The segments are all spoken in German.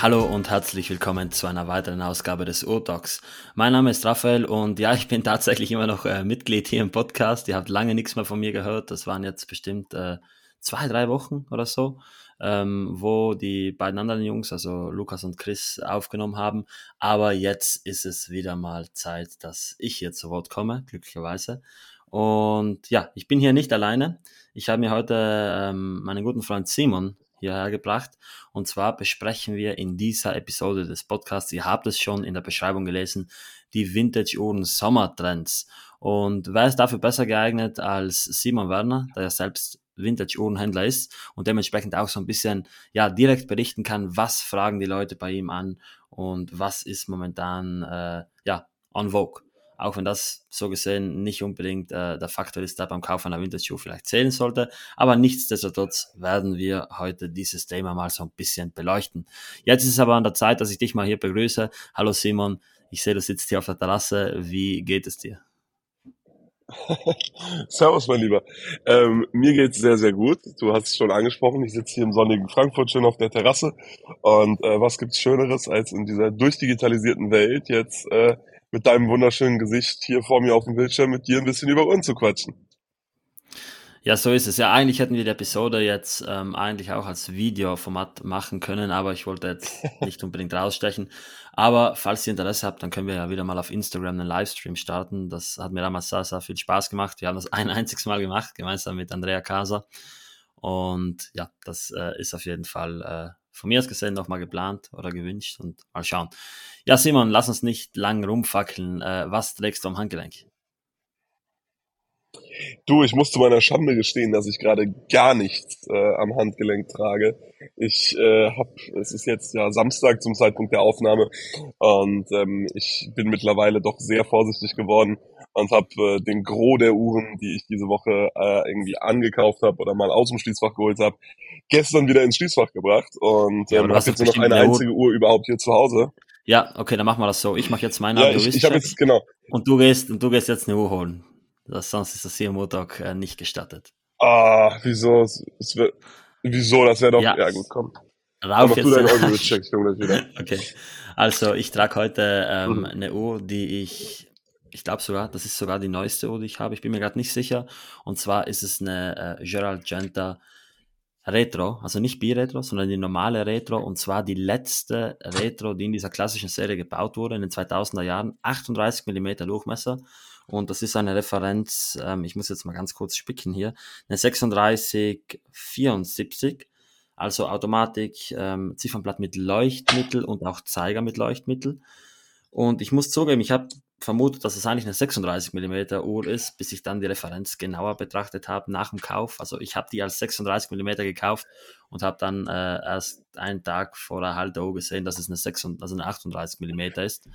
Hallo und herzlich willkommen zu einer weiteren Ausgabe des Urdocs. Mein Name ist Raphael und ja, ich bin tatsächlich immer noch äh, Mitglied hier im Podcast. Ihr habt lange nichts mehr von mir gehört. Das waren jetzt bestimmt äh, zwei, drei Wochen oder so, ähm, wo die beiden anderen Jungs, also Lukas und Chris, aufgenommen haben. Aber jetzt ist es wieder mal Zeit, dass ich hier zu Wort komme, glücklicherweise. Und ja, ich bin hier nicht alleine. Ich habe mir heute ähm, meinen guten Freund Simon hierher gebracht. Und zwar besprechen wir in dieser Episode des Podcasts, ihr habt es schon in der Beschreibung gelesen, die Vintage-Uhren Sommertrends. Und wer ist dafür besser geeignet als Simon Werner, der ja selbst Vintage-Uhrenhändler ist und dementsprechend auch so ein bisschen ja direkt berichten kann, was fragen die Leute bei ihm an und was ist momentan äh, ja on vogue auch wenn das so gesehen nicht unbedingt äh, der Faktor ist, der beim Kauf einer Winterschuhe vielleicht zählen sollte. Aber nichtsdestotrotz werden wir heute dieses Thema mal so ein bisschen beleuchten. Jetzt ist es aber an der Zeit, dass ich dich mal hier begrüße. Hallo Simon, ich sehe, du sitzt hier auf der Terrasse. Wie geht es dir? Servus, mein Lieber. Ähm, mir geht's sehr, sehr gut. Du hast es schon angesprochen. Ich sitze hier im sonnigen Frankfurt schön auf der Terrasse. Und äh, was gibt's Schöneres, als in dieser durchdigitalisierten Welt jetzt äh, mit deinem wunderschönen Gesicht hier vor mir auf dem Bildschirm mit dir ein bisschen über uns zu quatschen. Ja, so ist es. Ja, eigentlich hätten wir die Episode jetzt ähm, eigentlich auch als Videoformat machen können, aber ich wollte jetzt nicht unbedingt rausstechen. Aber falls ihr Interesse habt, dann können wir ja wieder mal auf Instagram einen Livestream starten. Das hat mir damals sehr, sehr viel Spaß gemacht. Wir haben das ein einziges Mal gemacht, gemeinsam mit Andrea Casa. Und ja, das äh, ist auf jeden Fall äh, von mir aus gesehen nochmal geplant oder gewünscht und mal schauen. Ja, Simon, lass uns nicht lang rumfackeln. Äh, was trägst du am Handgelenk? Du, ich muss zu meiner Schande gestehen, dass ich gerade gar nichts äh, am Handgelenk trage. Ich äh, habe, es ist jetzt ja Samstag zum Zeitpunkt der Aufnahme und ähm, ich bin mittlerweile doch sehr vorsichtig geworden und habe äh, den Gros der Uhren, die ich diese Woche äh, irgendwie angekauft habe oder mal aus dem Schließfach geholt habe, gestern wieder ins Schließfach gebracht und ähm, habe jetzt nur noch eine einzige Uhr überhaupt hier zu Hause. Ja, okay, dann machen wir das so. Ich mache jetzt meine ja, ich, ich habe jetzt genau. Und du gehst und du gehst jetzt eine Uhr holen. Das, sonst ist das hier am Montag äh, nicht gestattet. Ah, wieso? Es, es wär, wieso? Das wäre doch ja. ja gut, komm. Rauf jetzt. Okay. Also ich trage heute ähm, mhm. eine Uhr, die ich ich glaube sogar, das ist sogar die neueste Uhr, die ich habe. Ich bin mir gerade nicht sicher. Und zwar ist es eine äh, Gerald Genta Retro, also nicht B-Retro, sondern die normale Retro. Und zwar die letzte Retro, die in dieser klassischen Serie gebaut wurde, in den 2000er Jahren. 38 mm Durchmesser. Und das ist eine Referenz, ähm, ich muss jetzt mal ganz kurz spicken hier, eine 3674, also Automatik, ähm, Ziffernblatt mit Leuchtmittel und auch Zeiger mit Leuchtmittel. Und ich muss zugeben, ich habe vermutet, dass es eigentlich eine 36 mm Uhr ist, bis ich dann die Referenz genauer betrachtet habe nach dem Kauf. Also ich habe die als 36 mm gekauft und habe dann äh, erst einen Tag vor der Halterung gesehen, dass es eine, 36, also eine 38 mm ist.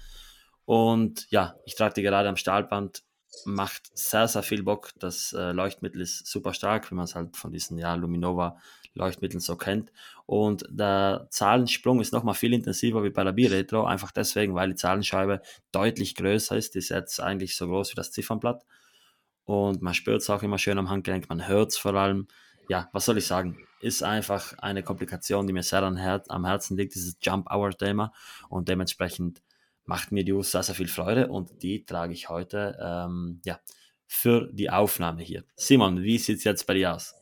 Und ja, ich trage die gerade am Stahlband, macht sehr, sehr viel Bock. Das äh, Leuchtmittel ist super stark, wie man es halt von diesen ja, Luminova Leuchtmitteln so kennt. Und der Zahlensprung ist nochmal viel intensiver wie bei der B-Retro, einfach deswegen, weil die Zahlenscheibe deutlich größer ist. Die ist jetzt eigentlich so groß wie das Ziffernblatt. Und man spürt es auch immer schön am Handgelenk, man hört es vor allem. Ja, was soll ich sagen? Ist einfach eine Komplikation, die mir sehr am Herzen liegt, dieses Jump-Hour-Thema. Und dementsprechend macht mir die Uhr sehr, sehr viel Freude und die trage ich heute ähm, ja, für die Aufnahme hier. Simon, wie sieht es jetzt bei dir aus?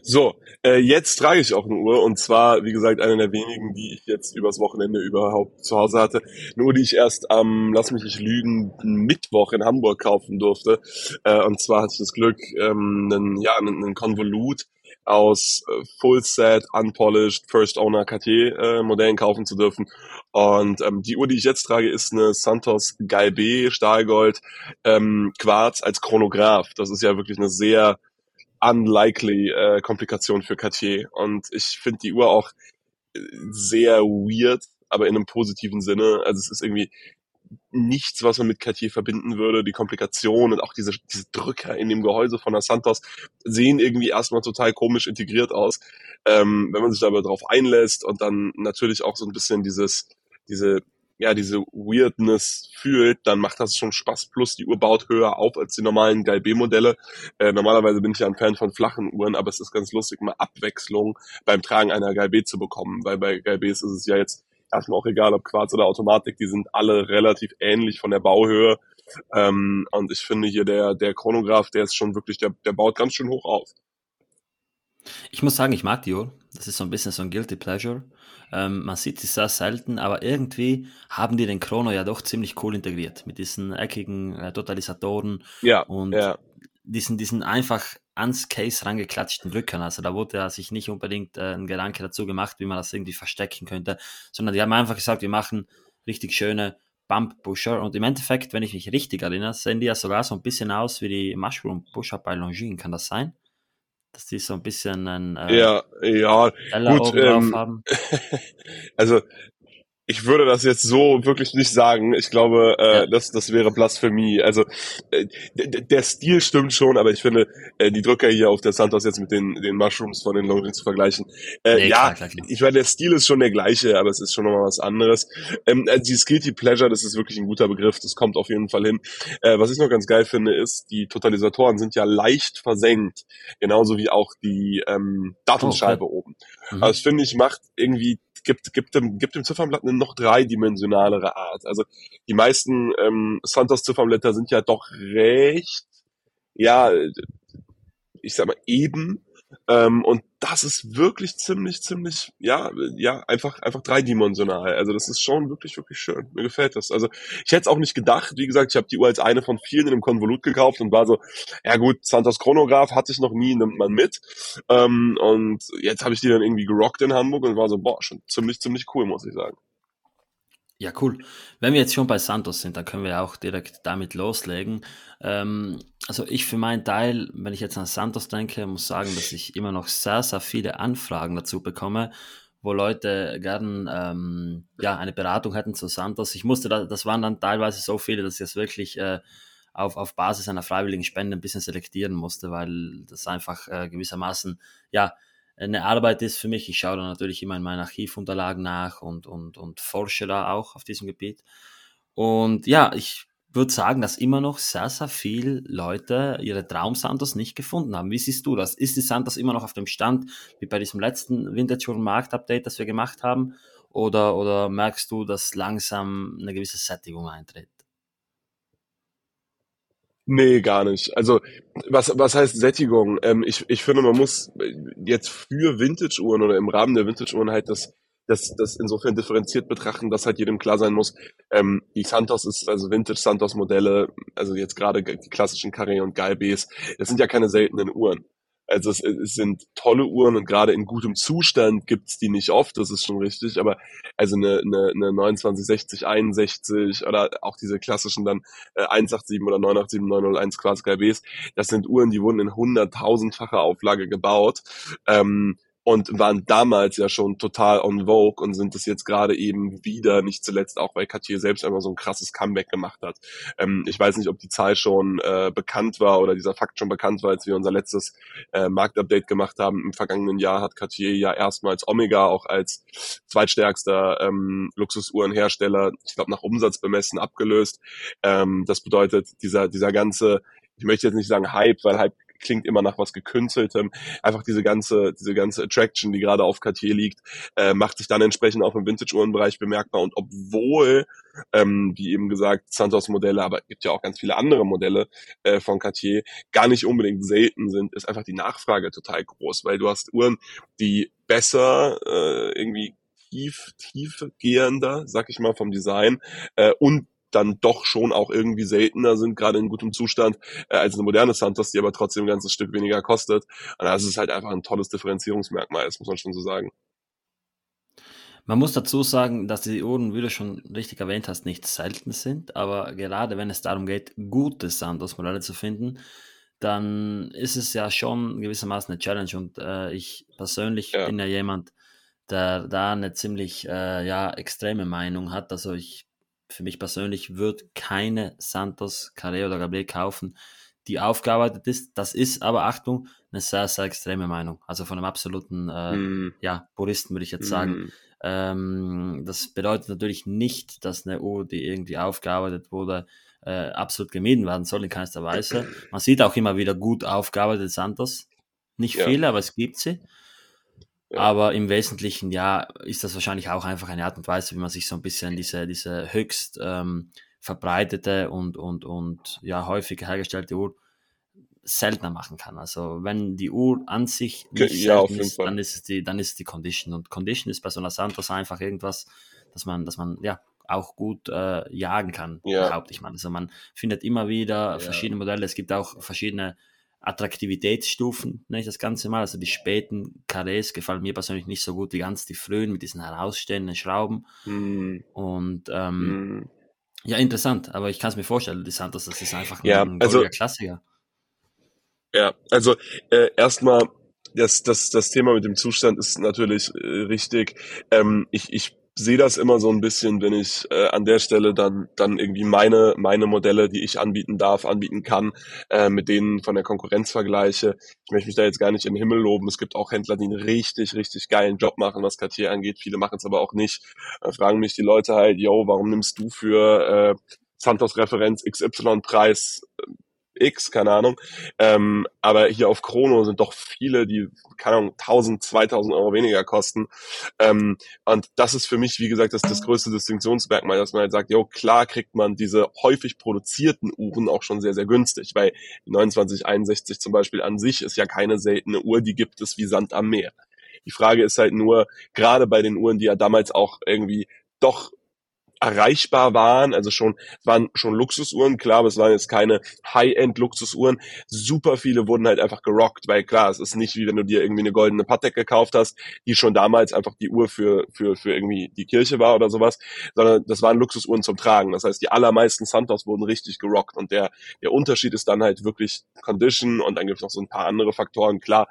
So, äh, jetzt trage ich auch eine Uhr und zwar, wie gesagt, eine der wenigen, die ich jetzt übers Wochenende überhaupt zu Hause hatte. Eine Uhr, die ich erst am, lass mich nicht lügen, Mittwoch in Hamburg kaufen durfte. Äh, und zwar hatte ich das Glück, ähm, einen, ja, einen, einen Konvolut aus äh, Full Set, Unpolished, First Owner Cartier äh, Modellen kaufen zu dürfen. Und ähm, die Uhr, die ich jetzt trage, ist eine Santos Galbe Stahlgold ähm, Quarz als Chronograph. Das ist ja wirklich eine sehr unlikely äh, Komplikation für Cartier. Und ich finde die Uhr auch äh, sehr weird, aber in einem positiven Sinne. Also es ist irgendwie nichts, was man mit Cartier verbinden würde. Die Komplikation und auch diese, diese Drücker in dem Gehäuse von der Santos sehen irgendwie erstmal total komisch integriert aus. Ähm, wenn man sich aber darauf einlässt und dann natürlich auch so ein bisschen dieses, diese ja, diese Weirdness fühlt, dann macht das schon Spaß. Plus die Uhr baut höher auf als die normalen Gal B-Modelle. Äh, normalerweise bin ich ja ein Fan von flachen Uhren, aber es ist ganz lustig, mal Abwechslung beim Tragen einer Gal B zu bekommen, weil bei Gal Bs ist es ja jetzt erstmal auch egal, ob Quarz oder Automatik, die sind alle relativ ähnlich von der Bauhöhe. Ähm, und ich finde hier der, der Chronograph, der ist schon wirklich, der, der baut ganz schön hoch auf. Ich muss sagen, ich mag die Uhr. Das ist so ein bisschen so ein Guilty Pleasure. Ähm, man sieht sie sehr selten, aber irgendwie haben die den Chrono ja doch ziemlich cool integriert mit diesen eckigen äh, Totalisatoren ja, und ja. Diesen, diesen einfach ans Case rangeklatschten Rückern. Also da wurde ja sich nicht unbedingt äh, ein Gedanke dazu gemacht, wie man das irgendwie verstecken könnte, sondern die haben einfach gesagt, wir machen richtig schöne Bump Pusher und im Endeffekt, wenn ich mich richtig erinnere, sehen die ja sogar so ein bisschen aus wie die Mushroom Pusher bei Longines. Kann das sein? dass die so ein bisschen ein äh, ja ja gut ähm, haben. also ich würde das jetzt so wirklich nicht sagen. Ich glaube, äh, ja. das, das wäre Blasphemie. Also äh, der Stil stimmt schon, aber ich finde, äh, die Drücker hier auf der Santos jetzt mit den, den Mushrooms von den Longines zu vergleichen. Äh, nee, ja, klar, klar, klar. ich meine, der Stil ist schon der gleiche, aber es ist schon nochmal was anderes. Ähm, also die Guilty Pleasure, das ist wirklich ein guter Begriff, das kommt auf jeden Fall hin. Äh, was ich noch ganz geil finde, ist, die Totalisatoren sind ja leicht versenkt, genauso wie auch die ähm, Datumscheibe oh, okay. oben. Mhm. Also das finde ich macht irgendwie gibt, gibt, dem, gibt dem Ziffernblatt eine noch dreidimensionalere Art. Also die meisten ähm, Santos-Ziffernblätter sind ja doch recht, ja, ich sag mal, eben ähm, und das ist wirklich ziemlich, ziemlich, ja, ja, einfach, einfach dreidimensional. Also das ist schon wirklich, wirklich schön. Mir gefällt das. Also ich hätte es auch nicht gedacht. Wie gesagt, ich habe die Uhr als eine von vielen in einem Konvolut gekauft und war so, ja gut, Santos Chronograph hatte ich noch nie, nimmt man mit. Ähm, und jetzt habe ich die dann irgendwie gerockt in Hamburg und war so, boah, schon ziemlich, ziemlich cool, muss ich sagen. Ja, cool. Wenn wir jetzt schon bei Santos sind, dann können wir auch direkt damit loslegen. Ähm, also ich für meinen Teil, wenn ich jetzt an Santos denke, muss sagen, dass ich immer noch sehr, sehr viele Anfragen dazu bekomme, wo Leute gern ähm, ja, eine Beratung hätten zu Santos. Ich musste, da, das waren dann teilweise so viele, dass ich es wirklich äh, auf, auf Basis einer freiwilligen Spende ein bisschen selektieren musste, weil das einfach äh, gewissermaßen, ja, eine Arbeit ist für mich. Ich schaue da natürlich immer in meinen Archivunterlagen nach und, und, und forsche da auch auf diesem Gebiet. Und ja, ich würde sagen, dass immer noch sehr, sehr viele Leute ihre Traum-Santos nicht gefunden haben. Wie siehst du das? Ist die Santos immer noch auf dem Stand wie bei diesem letzten Vintage Markt Update, das wir gemacht haben? Oder, oder merkst du, dass langsam eine gewisse Sättigung eintritt? Nee, gar nicht. Also, was, was heißt Sättigung? Ähm, ich, ich finde, man muss jetzt für Vintage-Uhren oder im Rahmen der Vintage-Uhren halt das, das, das insofern differenziert betrachten, dass halt jedem klar sein muss, ähm, die Santos ist, also Vintage Santos Modelle, also jetzt gerade die klassischen Carré und Galbes, das sind ja keine seltenen Uhren. Also es, es sind tolle Uhren und gerade in gutem Zustand gibt's die nicht oft, das ist schon richtig, aber also eine, eine, eine 2960, 61 oder auch diese klassischen dann äh, 187 oder 987, 901 Quarz KBs, das sind Uhren, die wurden in hunderttausendfacher Auflage gebaut. Ähm, und waren damals ja schon total on vogue und sind es jetzt gerade eben wieder, nicht zuletzt auch, weil Cartier selbst einmal so ein krasses Comeback gemacht hat. Ähm, ich weiß nicht, ob die Zahl schon äh, bekannt war oder dieser Fakt schon bekannt war, als wir unser letztes äh, Marktupdate gemacht haben. Im vergangenen Jahr hat Cartier ja erstmals Omega auch als zweitstärkster ähm, Luxusuhrenhersteller, ich glaube nach Umsatz bemessen, abgelöst. Ähm, das bedeutet, dieser, dieser ganze ich möchte jetzt nicht sagen Hype, weil Hype klingt immer nach was gekünsteltem. Einfach diese ganze, diese ganze Attraction, die gerade auf Cartier liegt, äh, macht sich dann entsprechend auch im Vintage-Uhrenbereich bemerkbar. Und obwohl, ähm, wie eben gesagt, Santos-Modelle, aber gibt ja auch ganz viele andere Modelle äh, von Cartier, gar nicht unbedingt selten sind, ist einfach die Nachfrage total groß, weil du hast Uhren, die besser äh, irgendwie tief, tiefgehender, sag ich mal, vom Design äh, und dann doch schon auch irgendwie seltener sind, gerade in gutem Zustand, äh, als eine moderne Santos, die aber trotzdem ein ganzes Stück weniger kostet. Und das ist halt einfach ein tolles Differenzierungsmerkmal, das muss man schon so sagen. Man muss dazu sagen, dass die Uhren, wie du schon richtig erwähnt hast, nicht selten sind, aber gerade wenn es darum geht, gute Santos-Modelle zu finden, dann ist es ja schon gewissermaßen eine Challenge und äh, ich persönlich ja. bin ja jemand, der da eine ziemlich äh, ja, extreme Meinung hat. Also ich für mich persönlich würde keine Santos Carré oder Gabriel kaufen, die aufgearbeitet ist. Das ist aber, Achtung, eine sehr, sehr extreme Meinung. Also von einem absoluten äh, mm. ja, Puristen würde ich jetzt sagen. Mm. Ähm, das bedeutet natürlich nicht, dass eine Uhr, die irgendwie aufgearbeitet wurde, äh, absolut gemieden werden soll, in keinster Weise. Man sieht auch immer wieder gut aufgearbeitete Santos. Nicht ja. viele, aber es gibt sie. Ja. Aber im Wesentlichen, ja, ist das wahrscheinlich auch einfach eine Art und Weise, wie man sich so ein bisschen diese, diese höchst ähm, verbreitete und, und, und ja, häufig hergestellte Uhr seltener machen kann. Also wenn die Uhr an sich nicht ja, ist, dann ist es die, dann ist die Condition. Und Condition ist bei so einer Santos einfach irgendwas, dass man, dass man ja auch gut äh, jagen kann, ja. behaupte ich mal. Also man findet immer wieder ja. verschiedene Modelle. Es gibt auch verschiedene Attraktivitätsstufen, nenne ich das Ganze mal. Also die späten Carrés gefallen mir persönlich nicht so gut wie ganz die frühen mit diesen herausstehenden Schrauben. Mm. Und ähm, mm. ja, interessant, aber ich kann es mir vorstellen, die Santos, das ist einfach ja, ein, ein also, Klassiker. Ja, also äh, erstmal das, das, das Thema mit dem Zustand ist natürlich äh, richtig. Ähm, ich, ich sehe das immer so ein bisschen, wenn ich äh, an der Stelle dann dann irgendwie meine meine Modelle, die ich anbieten darf, anbieten kann, äh, mit denen von der Konkurrenz vergleiche. Ich möchte mich da jetzt gar nicht im Himmel loben. Es gibt auch Händler, die einen richtig richtig geilen Job machen, was Cartier angeht. Viele machen es aber auch nicht. Äh, fragen mich die Leute halt, yo, warum nimmst du für äh, Santos Referenz XY Preis X, keine Ahnung. Ähm, aber hier auf Chrono sind doch viele, die, keine Ahnung, 1000, 2000 Euro weniger kosten. Ähm, und das ist für mich, wie gesagt, das, das größte Distinktionsmerkmal, dass man halt sagt, jo, klar kriegt man diese häufig produzierten Uhren auch schon sehr, sehr günstig, weil die 2961 zum Beispiel an sich ist ja keine seltene Uhr, die gibt es wie Sand am Meer. Die Frage ist halt nur, gerade bei den Uhren, die ja damals auch irgendwie doch erreichbar waren, also schon, waren schon Luxusuhren, klar, aber es waren jetzt keine High-End-Luxusuhren. Super viele wurden halt einfach gerockt, weil klar, es ist nicht wie wenn du dir irgendwie eine goldene Patek gekauft hast, die schon damals einfach die Uhr für, für, für irgendwie die Kirche war oder sowas, sondern das waren Luxusuhren zum Tragen. Das heißt, die allermeisten Santos wurden richtig gerockt und der, der Unterschied ist dann halt wirklich Condition und dann gibt es noch so ein paar andere Faktoren, klar.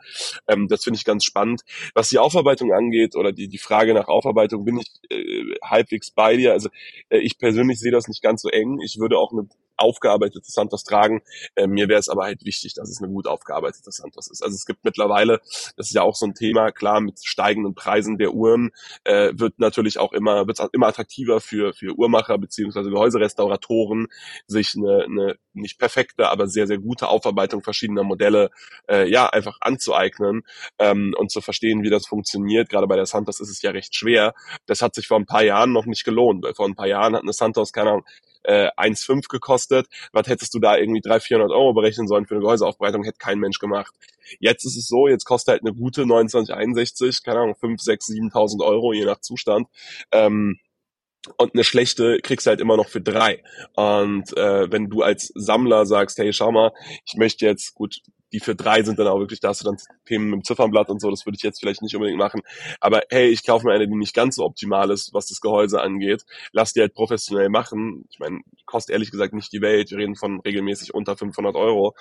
Ähm, das finde ich ganz spannend. Was die Aufarbeitung angeht oder die, die Frage nach Aufarbeitung, bin ich äh, halbwegs bei dir. Also ich persönlich sehe das nicht ganz so eng. Ich würde auch eine aufgearbeitete Santos tragen. Äh, mir wäre es aber halt wichtig, dass es eine gut aufgearbeitete Santos ist. Also es gibt mittlerweile, das ist ja auch so ein Thema, klar, mit steigenden Preisen der Uhren äh, wird natürlich auch immer, wird immer attraktiver für, für Uhrmacher beziehungsweise Gehäuserestauratoren, sich eine, eine nicht perfekte, aber sehr, sehr gute Aufarbeitung verschiedener Modelle äh, ja einfach anzueignen ähm, und zu verstehen, wie das funktioniert. Gerade bei der Santos ist es ja recht schwer. Das hat sich vor ein paar Jahren noch nicht gelohnt, weil vor ein paar Jahren hat eine Santos, keine Ahnung, äh, 1,5 gekostet. Was hättest du da irgendwie 300, 400 Euro berechnen sollen für eine Gehäuseaufbereitung, hätte kein Mensch gemacht. Jetzt ist es so, jetzt kostet halt eine gute 2961, keine Ahnung, 5, 6, 7.000 Euro, je nach Zustand. Ähm, und eine schlechte kriegst du halt immer noch für drei. Und äh, wenn du als Sammler sagst, hey, schau mal, ich möchte jetzt, gut, die für drei sind dann auch wirklich, da hast du dann Themen mit dem Ziffernblatt und so, das würde ich jetzt vielleicht nicht unbedingt machen. Aber hey, ich kaufe mir eine, die nicht ganz so optimal ist, was das Gehäuse angeht. Lass die halt professionell machen. Ich meine, kostet ehrlich gesagt nicht die Welt. Wir reden von regelmäßig unter 500 Euro.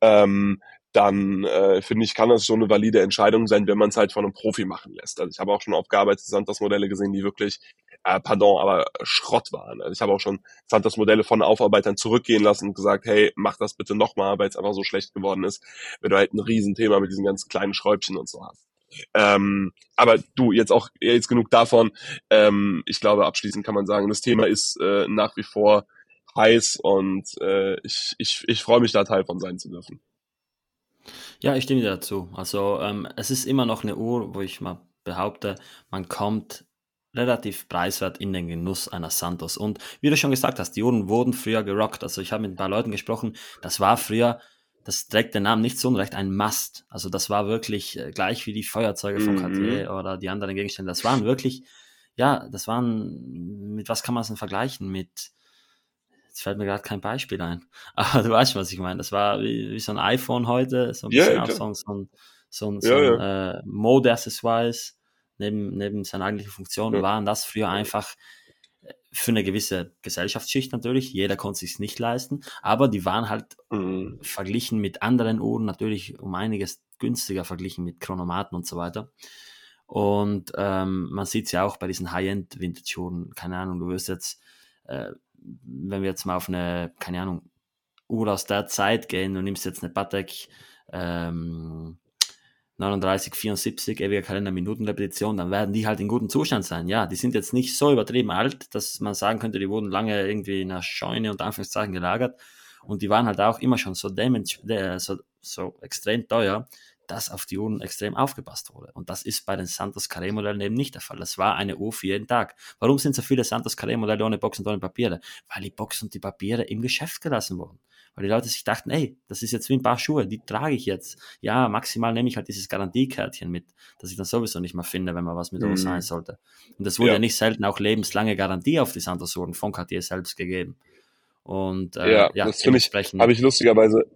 Ähm, dann äh, finde ich, kann das schon eine valide Entscheidung sein, wenn man es halt von einem Profi machen lässt. Also ich habe auch schon aufgearbeitete Santos-Modelle gesehen, die wirklich, äh, pardon, aber Schrott waren. Also ich habe auch schon Santos-Modelle von Aufarbeitern zurückgehen lassen und gesagt, hey, mach das bitte nochmal, weil es einfach so schlecht geworden ist, wenn du halt ein Riesenthema mit diesen ganzen kleinen Schräubchen und so hast. Ähm, aber du, jetzt auch jetzt genug davon. Ähm, ich glaube, abschließend kann man sagen, das Thema ist äh, nach wie vor heiß und äh, ich, ich, ich freue mich da Teil von sein zu dürfen. Ja, ich stimme dir dazu. Also ähm, es ist immer noch eine Uhr, wo ich mal behaupte, man kommt relativ preiswert in den Genuss einer Santos. Und wie du schon gesagt hast, die Uhren wurden früher gerockt. Also ich habe mit ein paar Leuten gesprochen, das war früher, das trägt den Namen nicht so unrecht, ein Must. Also das war wirklich äh, gleich wie die Feuerzeuge von Cartier mhm. oder die anderen Gegenstände. Das waren wirklich, ja, das waren, mit was kann man es denn vergleichen? Mit Jetzt fällt mir gerade kein Beispiel ein. Aber du weißt, was ich meine. Das war wie, wie so ein iPhone heute, so ein bisschen ja, auch so, so ein, so ein, so ein ja, Äh, Mode-Accessoires neben, neben seiner eigentlichen Funktion waren das früher einfach äh, für eine gewisse Gesellschaftsschicht natürlich. Jeder konnte sich nicht leisten, aber die waren halt mhm. verglichen mit anderen Uhren natürlich um einiges günstiger verglichen mit Chronomaten und so weiter. Und ähm, man sieht es ja auch bei diesen High-End-Vintage-Uhren. Keine Ahnung, du wirst jetzt äh, wenn wir jetzt mal auf eine, keine Ahnung, Uhr aus der Zeit gehen, du nimmst jetzt eine Patek ähm, 39, 74, ewiger Kalender, Minutenrepetition, dann werden die halt in gutem Zustand sein. Ja, die sind jetzt nicht so übertrieben alt, dass man sagen könnte, die wurden lange irgendwie in einer Scheune und Anführungszeichen gelagert. Und die waren halt auch immer schon so, so, so extrem teuer, dass auf die Uhren extrem aufgepasst wurde. Und das ist bei den Santos Carré Modellen eben nicht der Fall. Das war eine Uhr für jeden Tag. Warum sind so viele Santos Carré Modelle ohne Box und ohne Papiere? Weil die Box und die Papiere im Geschäft gelassen wurden. Weil die Leute sich dachten, ey, das ist jetzt wie ein paar Schuhe, die trage ich jetzt. Ja, maximal nehme ich halt dieses Garantiekärtchen mit, das ich dann sowieso nicht mehr finde, wenn man was mit mhm. sein sollte. Und es wurde ja. ja. nicht selten auch lebenslange Garantie auf die Santos Uhren von Cartier selbst gegeben. Und äh, ja, ja, das finde ich, habe ich lustigerweise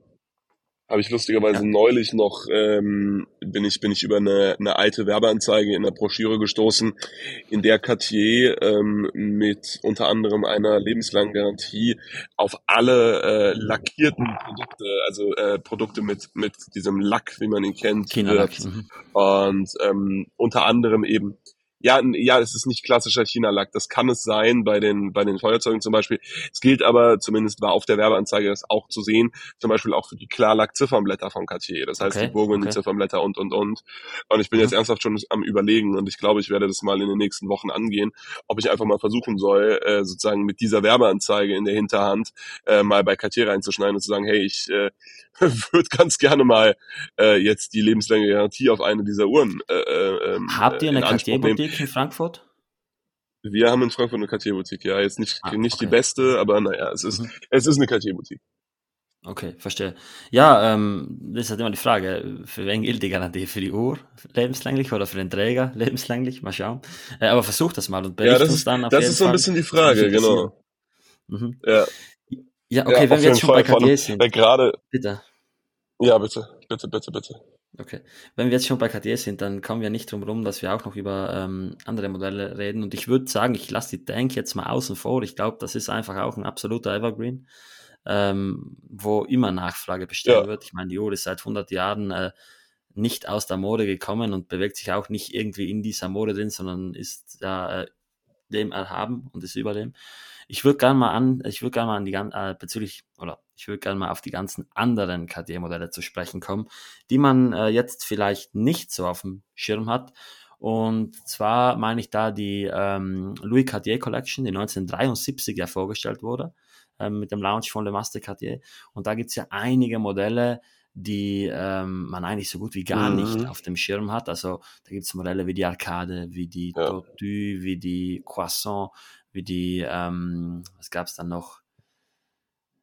habe ich lustigerweise ja. neulich noch, ähm, bin ich, bin ich über eine, eine alte Werbeanzeige in der Broschüre gestoßen, in der Cartier ähm, mit unter anderem einer lebenslangen Garantie auf alle äh, lackierten Produkte, also äh, Produkte mit, mit diesem Lack, wie man ihn kennt, wird. Mhm. Und ähm, unter anderem eben ja, ja, es ist nicht klassischer China-Lack. Das kann es sein bei den, bei den Feuerzeugen zum Beispiel. Es gilt aber, zumindest war auf der Werbeanzeige das auch zu sehen, zum Beispiel auch für die Klarlack-Ziffernblätter von Cartier. Das heißt, okay, die Burgundy-Ziffernblätter okay. und, und, und. Und ich bin jetzt mhm. ernsthaft schon am überlegen und ich glaube, ich werde das mal in den nächsten Wochen angehen, ob ich einfach mal versuchen soll, äh, sozusagen mit dieser Werbeanzeige in der Hinterhand äh, mal bei Cartier reinzuschneiden und zu sagen, hey, ich äh, würde ganz gerne mal äh, jetzt die lebenslange Garantie auf eine dieser Uhren. Äh, äh, ähm, Habt ihr eine Cartier-Boutique in Frankfurt? Wir haben in Frankfurt eine Cartier-Boutique, ja. Jetzt nicht, ah, nicht okay. die beste, aber naja, es ist, mhm. es ist eine Cartier-Boutique. Okay, verstehe. Ja, ähm, das ist halt immer die Frage, für wen gilt die Garantie? Für die Uhr lebenslänglich oder für den Träger lebenslänglich? Mal schauen. Äh, aber versuch das mal und bericht ja, uns dann auf Das ist so ein bisschen die Frage, genau. Mhm. Ja. Ja, okay, ja, wenn wir jetzt schon Fall bei Cartier sind. Gerade, bitte. Ja, bitte, bitte, bitte, bitte. Okay. Wenn wir jetzt schon bei Cartier sind, dann kommen wir nicht drum rum, dass wir auch noch über ähm, andere Modelle reden. Und ich würde sagen, ich lasse die Tank jetzt mal außen vor. Ich glaube, das ist einfach auch ein absoluter Evergreen, ähm, wo immer Nachfrage bestehen ja. wird. Ich meine, die Uhr ist seit 100 Jahren äh, nicht aus der Mode gekommen und bewegt sich auch nicht irgendwie in dieser Mode drin, sondern ist da äh, dem erhaben und ist über dem. Ich würde gerne mal an, ich würde gerne mal an die äh, bezüglich oder ich würde gerne mal auf die ganzen anderen Cartier-Modelle zu sprechen kommen, die man äh, jetzt vielleicht nicht so auf dem Schirm hat. Und zwar meine ich da die ähm, Louis Cartier Collection, die 1973 ja vorgestellt wurde, ähm, mit dem Launch von Le Master Cartier. Und da gibt es ja einige Modelle, die ähm, man eigentlich so gut wie gar mhm. nicht auf dem Schirm hat. Also da gibt es Modelle wie die Arcade, wie die ja. Tortue, wie die Croissant, wie die, ähm, was gab es dann noch?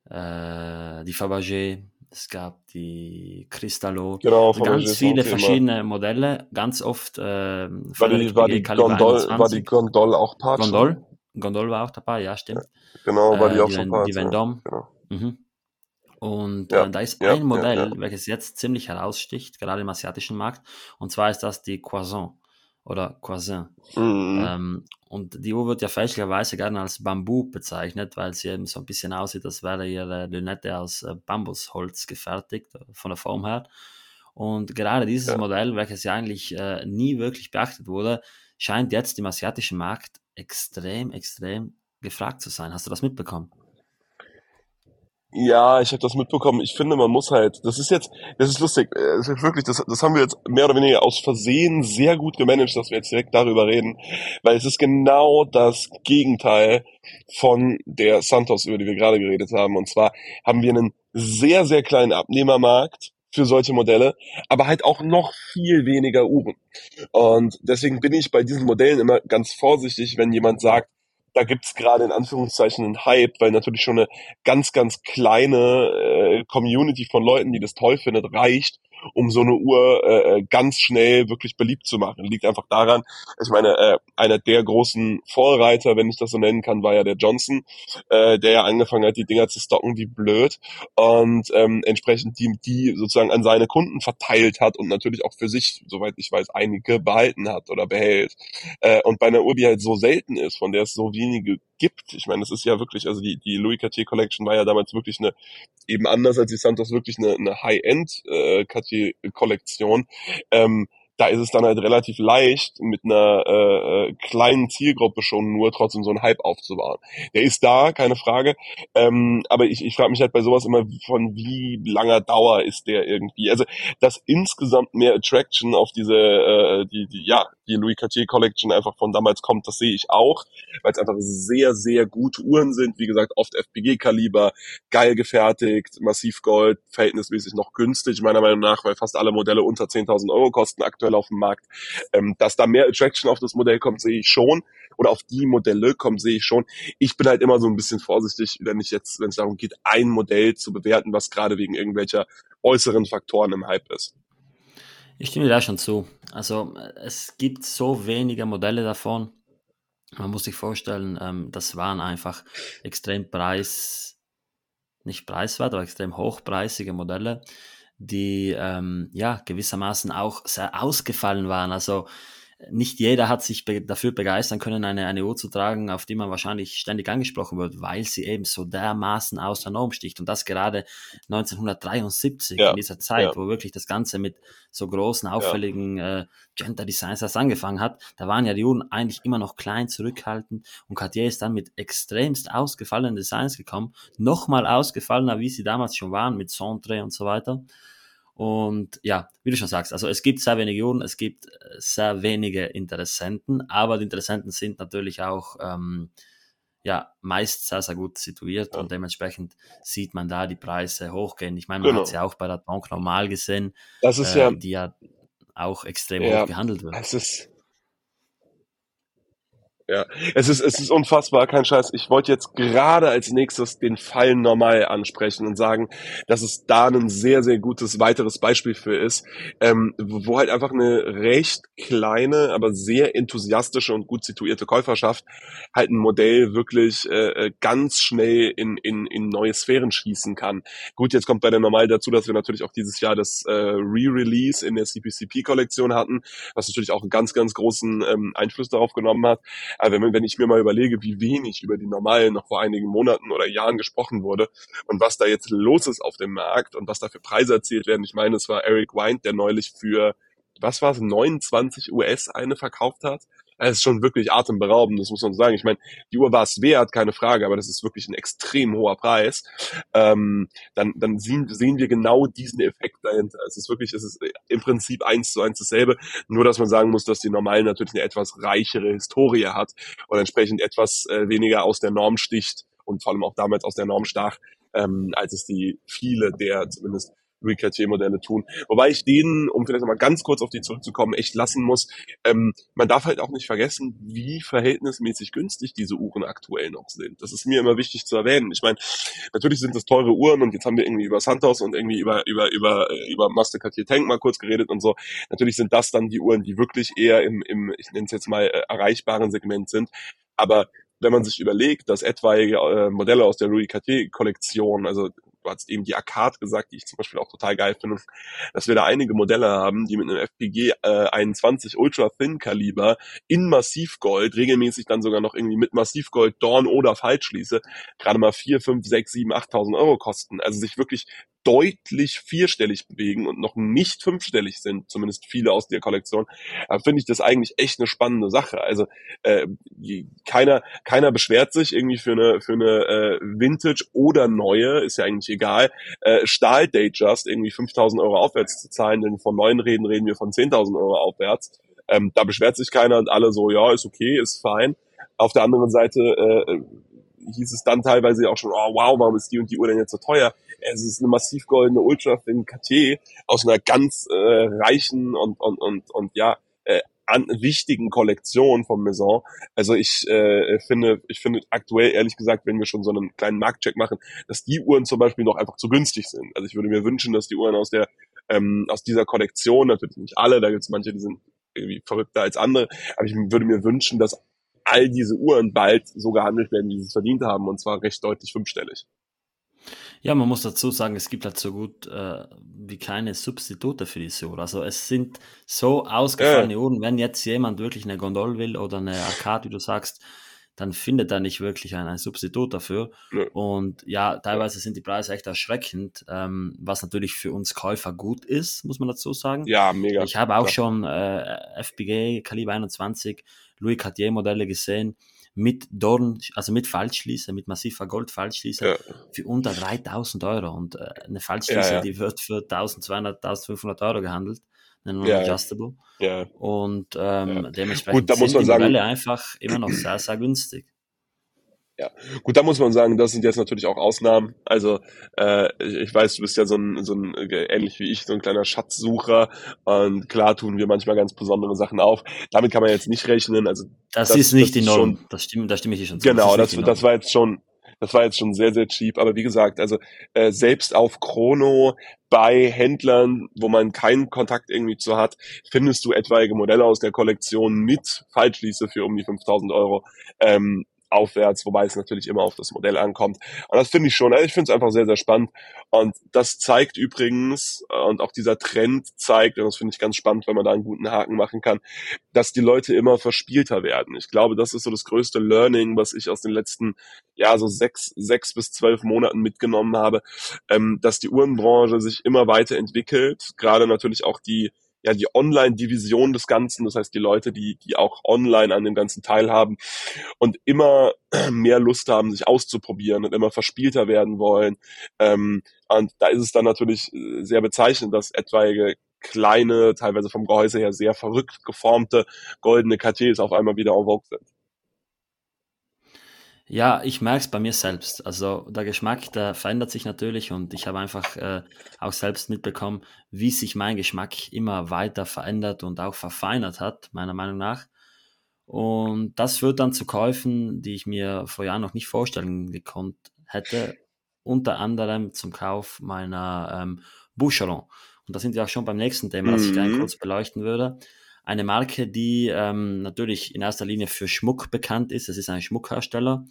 Äh, die Fabergé, es gab die Cristallo, genau, also ganz viele verschiedene Modelle, ganz oft äh, war, die, war, die Gondol, war die Gondol auch Part? Gondol, Gondol war auch dabei, ja, stimmt. Genau, war die äh, auch die so Part. Die Vendôme. Ja, genau. Mhm. Und ja, äh, da ist ein Modell, welches jetzt ziemlich heraussticht, gerade im asiatischen Markt, und zwar ist das die Croissant oder Croissant. Mhm. Ähm, und die Uhr wird ja fälschlicherweise gerne als Bambu bezeichnet, weil sie eben so ein bisschen aussieht, als wäre ihre Lünette aus äh, Bambusholz gefertigt, äh, von der Form her. Und gerade dieses ja. Modell, welches ja eigentlich äh, nie wirklich beachtet wurde, scheint jetzt im asiatischen Markt extrem, extrem gefragt zu sein. Hast du das mitbekommen? Ja, ich habe das mitbekommen. Ich finde, man muss halt, das ist jetzt, das ist lustig, das ist wirklich, das, das haben wir jetzt mehr oder weniger aus Versehen sehr gut gemanagt, dass wir jetzt direkt darüber reden, weil es ist genau das Gegenteil von der Santos, über die wir gerade geredet haben. Und zwar haben wir einen sehr, sehr kleinen Abnehmermarkt für solche Modelle, aber halt auch noch viel weniger Uhren. Und deswegen bin ich bei diesen Modellen immer ganz vorsichtig, wenn jemand sagt, da gibt's gerade in Anführungszeichen einen Hype, weil natürlich schon eine ganz, ganz kleine äh, Community von Leuten, die das toll findet, reicht, um so eine Uhr äh, äh, ganz schnell wirklich beliebt zu machen. Liegt einfach daran, ich meine, äh, einer der großen Vorreiter, wenn ich das so nennen kann, war ja der Johnson, äh, der ja angefangen hat, die Dinger zu stocken wie blöd und ähm, entsprechend die, die sozusagen an seine Kunden verteilt hat und natürlich auch für sich, soweit ich weiß, einige behalten hat oder behält. Äh, und bei einer Uhr, die halt so selten ist, von der es so wenige gibt. Ich meine, das ist ja wirklich, also die, die Louis Cartier Collection war ja damals wirklich eine, eben anders als die Santos, wirklich eine, eine High-End äh. Ähm, da ist es dann halt relativ leicht, mit einer äh, äh, kleinen Zielgruppe schon nur trotzdem so einen Hype aufzubauen. Der ist da, keine Frage. Ähm, aber ich, ich frage mich halt bei sowas immer, von wie langer Dauer ist der irgendwie. Also, dass insgesamt mehr Attraction auf diese, äh, die, die, ja, die Louis Cartier Collection einfach von damals kommt, das sehe ich auch, weil es einfach sehr, sehr gute Uhren sind. Wie gesagt, oft FPG-Kaliber, geil gefertigt, massiv Gold, verhältnismäßig noch günstig, meiner Meinung nach, weil fast alle Modelle unter 10.000 Euro kosten aktuell auf dem Markt. Ähm, dass da mehr Attraction auf das Modell kommt, sehe ich schon. Oder auf die Modelle kommt, sehe ich schon. Ich bin halt immer so ein bisschen vorsichtig, wenn ich jetzt, wenn es darum geht, ein Modell zu bewerten, was gerade wegen irgendwelcher äußeren Faktoren im Hype ist. Ich stimme da schon zu. Also es gibt so wenige Modelle davon. Man muss sich vorstellen, ähm, das waren einfach extrem preis, nicht preiswert, aber extrem hochpreisige Modelle, die ähm, ja gewissermaßen auch sehr ausgefallen waren. Also nicht jeder hat sich be dafür begeistern können, eine, eine Uhr zu tragen, auf die man wahrscheinlich ständig angesprochen wird, weil sie eben so dermaßen aus der Norm sticht. Und das gerade 1973, ja. in dieser Zeit, ja. wo wirklich das Ganze mit so großen, auffälligen ja. äh, Gender Designs das angefangen hat. Da waren ja die Uhren eigentlich immer noch klein, zurückhaltend. Und Cartier ist dann mit extremst ausgefallenen Designs gekommen. Nochmal ausgefallener, wie sie damals schon waren, mit Centre und so weiter. Und ja, wie du schon sagst, also es gibt sehr wenige Uhren, es gibt äh, sehr wenige Interessenten, aber die Interessenten sind natürlich auch ähm, ja, meist sehr, sehr gut situiert ja. und dementsprechend sieht man da die Preise hochgehen. Ich meine, man genau. hat es ja auch bei der Bank normal gesehen, das ist äh, ja, die ja auch extrem ja, hoch gehandelt wird. Es ist, ja, es ist, es ist unfassbar, kein Scheiß. Ich wollte jetzt gerade als nächstes den Fall normal ansprechen und sagen, dass es da ein sehr, sehr gutes weiteres Beispiel für ist, ähm, wo halt einfach eine recht kleine, aber sehr enthusiastische und gut situierte Käuferschaft halt ein Modell wirklich äh, äh, ganz schnell in, in, in neue Sphären schießen kann. Gut, jetzt kommt bei der Normal dazu, dass wir natürlich auch dieses Jahr das äh, Re-Release in der CPCP-Kollektion hatten, was natürlich auch einen ganz, ganz großen ähm, Einfluss darauf genommen hat. Aber wenn, wenn ich mir mal überlege, wie wenig über die normalen noch vor einigen Monaten oder Jahren gesprochen wurde und was da jetzt los ist auf dem Markt und was da für Preise erzielt werden. Ich meine, es war Eric Wind, der neulich für, was war es, 29 US eine verkauft hat. Es ist schon wirklich atemberaubend, das muss man sagen. Ich meine, die Uhr war es wert, keine Frage, aber das ist wirklich ein extrem hoher Preis. Ähm, dann dann sehen, sehen wir genau diesen Effekt dahinter. Es ist wirklich, es ist im Prinzip eins zu eins dasselbe, nur dass man sagen muss, dass die normalen natürlich eine etwas reichere Historie hat und entsprechend etwas äh, weniger aus der Norm sticht und vor allem auch damals aus der Norm stach, ähm, als es die viele der zumindest Louis Cartier-Modelle tun. Wobei ich denen, um vielleicht nochmal ganz kurz auf die zurückzukommen, echt lassen muss, ähm, man darf halt auch nicht vergessen, wie verhältnismäßig günstig diese Uhren aktuell noch sind. Das ist mir immer wichtig zu erwähnen. Ich meine, natürlich sind das teure Uhren und jetzt haben wir irgendwie über Santos und irgendwie über, über, über, äh, über Master Cartier Tank mal kurz geredet und so. Natürlich sind das dann die Uhren, die wirklich eher im, im ich nenne es jetzt mal, äh, erreichbaren Segment sind. Aber wenn man sich überlegt, dass etwaige äh, Modelle aus der Louis Cartier Kollektion, also du hast eben die Arcade gesagt, die ich zum Beispiel auch total geil finde, dass wir da einige Modelle haben, die mit einem FPG äh, 21 Ultra Thin Kaliber in Massivgold, regelmäßig dann sogar noch irgendwie mit Massivgold Dorn oder Faltschließe, gerade mal 4, 5, 6, 7, 8.000 Euro kosten. Also sich wirklich deutlich vierstellig bewegen und noch nicht fünfstellig sind, zumindest viele aus der Kollektion, äh, finde ich das eigentlich echt eine spannende Sache. Also äh, keiner, keiner beschwert sich irgendwie für eine für eine äh, Vintage oder neue, ist ja eigentlich egal, äh, Stahl Datejust irgendwie 5.000 Euro aufwärts zu zahlen, denn von neuen reden reden wir von 10.000 Euro aufwärts. Ähm, da beschwert sich keiner und alle so, ja, ist okay, ist fein. Auf der anderen Seite äh, hieß es dann teilweise auch schon, oh wow, warum ist die und die Uhr denn jetzt so teuer? Es ist eine massiv goldene Ultra Thin KT aus einer ganz äh, reichen und, und, und, und ja, äh, an, wichtigen Kollektion vom Maison. Also ich äh, finde, ich finde aktuell ehrlich gesagt, wenn wir schon so einen kleinen Marktcheck machen, dass die Uhren zum Beispiel noch einfach zu günstig sind. Also ich würde mir wünschen, dass die Uhren aus der ähm, aus dieser Kollektion, natürlich nicht alle, da gibt es manche, die sind irgendwie verrückter als andere, aber ich würde mir wünschen, dass all diese Uhren bald so gehandelt werden, wie sie es verdient haben, und zwar recht deutlich fünfstellig. Ja, man muss dazu sagen, es gibt halt so gut äh, wie keine Substitute für diese Uhr. Also es sind so ausgefallene ja. Uhren, wenn jetzt jemand wirklich eine Gondol will oder eine Arcade, wie du sagst, dann findet er nicht wirklich ein, ein Substitut dafür. Ja. Und ja, teilweise sind die Preise echt erschreckend, ähm, was natürlich für uns Käufer gut ist, muss man dazu sagen. Ja, mega. Ich habe auch klar. schon äh, FPG Kaliber 21 Louis Cartier Modelle gesehen mit Dorn, also mit Falschschließer, mit massiver Goldfalschschließer ja. für unter 3000 Euro und äh, eine Falschschließer, ja, ja. die wird für 1200, 1500 Euro gehandelt, eine Non-Adjustable. Ja. Und ähm, dementsprechend Gut, da muss man die sagen, Modelle einfach immer noch sehr, sehr günstig. Ja, gut, da muss man sagen, das sind jetzt natürlich auch Ausnahmen. Also äh, ich weiß, du bist ja so ein, so ein äh, ähnlich wie ich, so ein kleiner Schatzsucher und klar tun wir manchmal ganz besondere Sachen auf. Damit kann man jetzt nicht rechnen. Also das, das ist nicht das die Norm. Schon, das stimmt, da stimme ich dir schon zu. Genau, das, das, das war jetzt schon, das war jetzt schon sehr, sehr cheap. Aber wie gesagt, also äh, selbst auf Chrono bei Händlern, wo man keinen Kontakt irgendwie zu hat, findest du etwaige Modelle aus der Kollektion mit Falschschließe für um die 5000 Euro. Ähm, aufwärts, wobei es natürlich immer auf das Modell ankommt. Und das finde ich schon, also ich finde es einfach sehr, sehr spannend. Und das zeigt übrigens, äh, und auch dieser Trend zeigt, und das finde ich ganz spannend, wenn man da einen guten Haken machen kann, dass die Leute immer verspielter werden. Ich glaube, das ist so das größte Learning, was ich aus den letzten, ja, so sechs, sechs bis zwölf Monaten mitgenommen habe, ähm, dass die Uhrenbranche sich immer weiterentwickelt, gerade natürlich auch die ja die Online-Division des Ganzen, das heißt die Leute, die, die auch online an dem Ganzen teilhaben und immer mehr Lust haben, sich auszuprobieren und immer verspielter werden wollen. Ähm, und da ist es dann natürlich äh, sehr bezeichnend, dass etwaige kleine, teilweise vom Gehäuse her sehr verrückt geformte goldene KTs auf einmal wieder en vogue sind. Ja, ich merke es bei mir selbst. Also der Geschmack, der verändert sich natürlich und ich habe einfach äh, auch selbst mitbekommen, wie sich mein Geschmack immer weiter verändert und auch verfeinert hat, meiner Meinung nach. Und das führt dann zu Käufen, die ich mir vor Jahren noch nicht vorstellen gekonnt hätte. Unter anderem zum Kauf meiner ähm, Boucheron. Und da sind wir auch schon beim nächsten Thema, das ich gerne mhm. kurz beleuchten würde. Eine Marke, die ähm, natürlich in erster Linie für Schmuck bekannt ist. Es ist ein Schmuckhersteller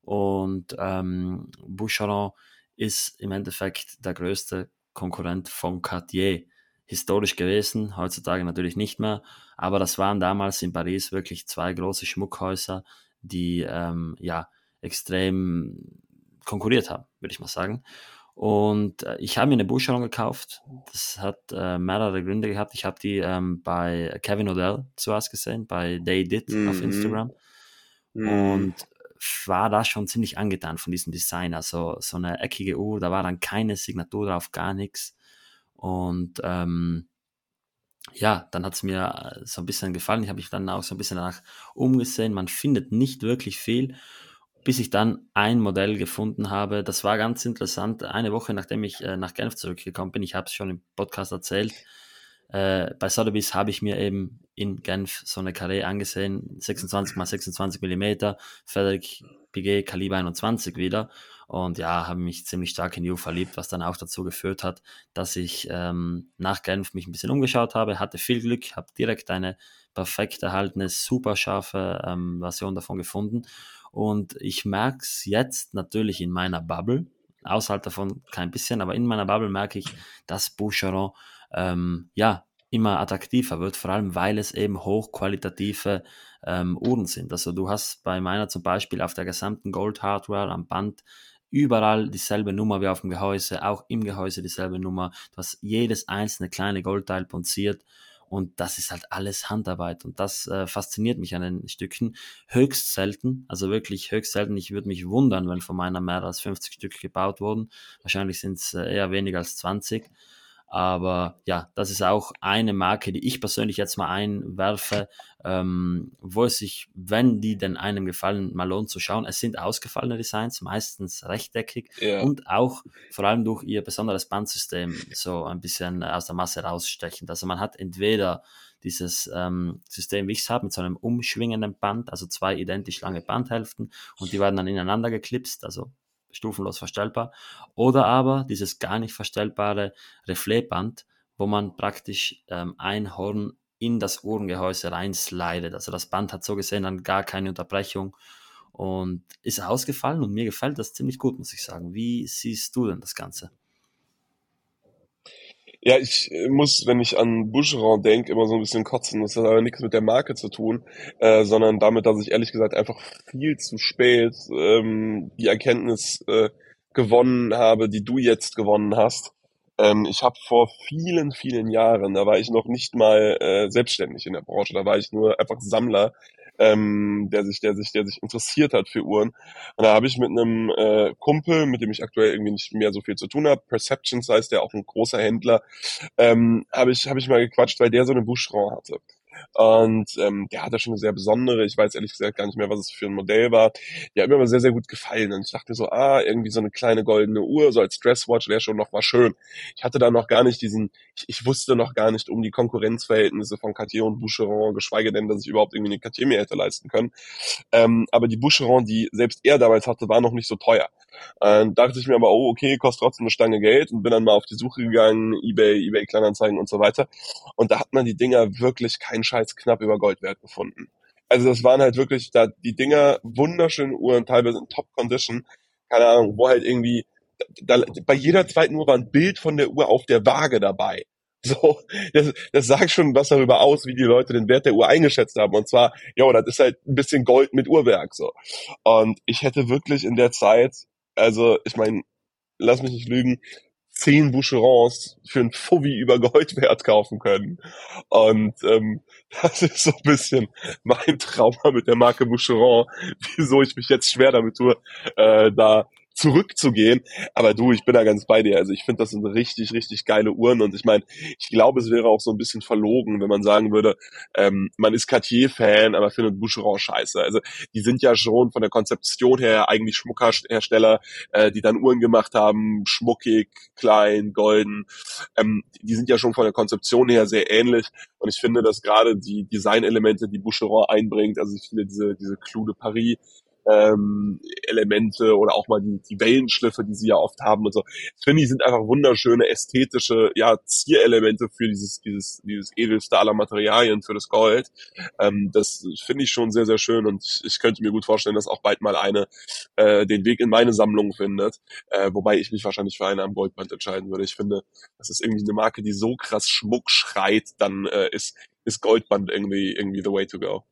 und ähm, Boucheron ist im Endeffekt der größte Konkurrent von Cartier. Historisch gewesen, heutzutage natürlich nicht mehr, aber das waren damals in Paris wirklich zwei große Schmuckhäuser, die ähm, ja extrem konkurriert haben, würde ich mal sagen. Und äh, ich habe mir eine Boucheron gekauft. Das hat äh, mehrere Gründe gehabt. Ich habe die ähm, bei Kevin Odell zuerst gesehen, bei They Did mhm. auf Instagram. Mhm. Und war da schon ziemlich angetan von diesem Design. Also so eine eckige Uhr, da war dann keine Signatur drauf, gar nichts. Und ähm, ja, dann hat es mir äh, so ein bisschen gefallen. Ich habe mich dann auch so ein bisschen danach umgesehen. Man findet nicht wirklich viel bis ich dann ein Modell gefunden habe. Das war ganz interessant. Eine Woche nachdem ich äh, nach Genf zurückgekommen bin, ich habe es schon im Podcast erzählt, äh, bei Sotheby's habe ich mir eben in Genf so eine Carré angesehen, 26 x 26 mm, Frederic Piguet Kaliber 21 wieder. Und ja, habe mich ziemlich stark in You verliebt, was dann auch dazu geführt hat, dass ich ähm, nach Genf mich ein bisschen umgeschaut habe, hatte viel Glück, habe direkt eine perfekt erhaltene, super scharfe ähm, Version davon gefunden und ich merke es jetzt natürlich in meiner Bubble, außerhalb davon kein bisschen, aber in meiner Bubble merke ich, dass Boucheron ähm, ja immer attraktiver wird, vor allem weil es eben hochqualitative ähm, Uhren sind. Also du hast bei meiner zum Beispiel auf der gesamten Gold Hardware am Band überall dieselbe Nummer wie auf dem Gehäuse, auch im Gehäuse dieselbe Nummer. Du hast jedes einzelne kleine Goldteil punziert und das ist halt alles Handarbeit und das äh, fasziniert mich an den Stücken. Höchst selten, also wirklich höchst selten. Ich würde mich wundern, wenn von meiner mehr als 50 Stück gebaut wurden. Wahrscheinlich sind es äh, eher weniger als 20. Aber ja, das ist auch eine Marke, die ich persönlich jetzt mal einwerfe, ähm, wo es sich, wenn die denn einem gefallen, mal lohnt zu schauen. Es sind ausgefallene Designs, meistens rechteckig ja. und auch vor allem durch ihr besonderes Bandsystem so ein bisschen aus der Masse rausstechend. Also man hat entweder dieses ähm, System, wie ich es habe, mit so einem umschwingenden Band, also zwei identisch lange Bandhälften und die werden dann ineinander geklipst, also stufenlos verstellbar. Oder aber dieses gar nicht verstellbare Refletband, wo man praktisch ähm, ein Horn in das Uhrengehäuse reinslidet. Also das Band hat so gesehen dann gar keine Unterbrechung und ist ausgefallen und mir gefällt das ziemlich gut, muss ich sagen. Wie siehst du denn das Ganze? Ja, ich äh, muss, wenn ich an Boucheron denke, immer so ein bisschen kotzen. Das hat aber nichts mit der Marke zu tun, äh, sondern damit, dass ich ehrlich gesagt einfach viel zu spät ähm, die Erkenntnis äh, gewonnen habe, die du jetzt gewonnen hast. Ähm, ich habe vor vielen, vielen Jahren, da war ich noch nicht mal äh, selbstständig in der Branche, da war ich nur einfach Sammler, ähm, der sich, der sich, der sich interessiert hat für Uhren. Und da habe ich mit einem äh, Kumpel, mit dem ich aktuell irgendwie nicht mehr so viel zu tun habe, Perceptions heißt der, auch ein großer Händler, ähm, habe ich, habe ich mal gequatscht, weil der so eine Boucheron hatte. Und ähm, der hatte schon eine sehr besondere, ich weiß ehrlich gesagt gar nicht mehr, was es für ein Modell war. Die hat mir aber sehr, sehr gut gefallen. Und ich dachte so, ah, irgendwie so eine kleine goldene Uhr, so als Dresswatch wäre schon noch mal schön. Ich hatte da noch gar nicht diesen, ich, ich wusste noch gar nicht um die Konkurrenzverhältnisse von Cartier und Boucheron, geschweige denn, dass ich überhaupt irgendwie eine Cartier mir hätte leisten können. Ähm, aber die Boucheron, die selbst er damals hatte, war noch nicht so teuer. Ähm, dachte ich mir aber, oh, okay, kostet trotzdem eine Stange Geld und bin dann mal auf die Suche gegangen, Ebay, Ebay Kleinanzeigen und so weiter. Und da hat man die Dinger wirklich keinen Scheiß knapp über Goldwert gefunden. Also das waren halt wirklich da die Dinger wunderschöne Uhren, teilweise in Top Condition. Keine Ahnung, wo halt irgendwie da, bei jeder zweiten Uhr war ein Bild von der Uhr auf der Waage dabei. So, das, das sagt schon was darüber aus, wie die Leute den Wert der Uhr eingeschätzt haben. Und zwar, ja, das ist halt ein bisschen Gold mit Uhrwerk so. Und ich hätte wirklich in der Zeit, also ich meine, lass mich nicht lügen, zehn Boucherons für ein Fuffi über Goldwert kaufen können. Und ähm, das ist so ein bisschen mein Trauma mit der Marke Boucheron, wieso ich mich jetzt schwer damit tue, äh, da zurückzugehen. Aber du, ich bin da ganz bei dir. Also ich finde, das sind richtig, richtig geile Uhren. Und ich meine, ich glaube, es wäre auch so ein bisschen verlogen, wenn man sagen würde, ähm, man ist Cartier-Fan, aber findet Boucheron scheiße. Also die sind ja schon von der Konzeption her eigentlich Schmuckhersteller, äh, die dann Uhren gemacht haben, schmuckig, klein, golden. Ähm, die sind ja schon von der Konzeption her sehr ähnlich. Und ich finde, dass gerade die Designelemente, die Boucheron einbringt, also ich finde diese, diese Clou de Paris, ähm, Elemente oder auch mal die, die Wellenschliffe, die sie ja oft haben und so. Finde ich sind einfach wunderschöne ästhetische ja, Zierelemente für dieses, dieses, dieses edelste aller Materialien, für das Gold. Ähm, das finde ich schon sehr, sehr schön und ich könnte mir gut vorstellen, dass auch bald mal eine äh, den Weg in meine Sammlung findet, äh, wobei ich mich wahrscheinlich für eine am Goldband entscheiden würde. Ich finde, das ist irgendwie eine Marke, die so krass Schmuck schreit, dann äh, ist, ist Goldband irgendwie, irgendwie the way to go.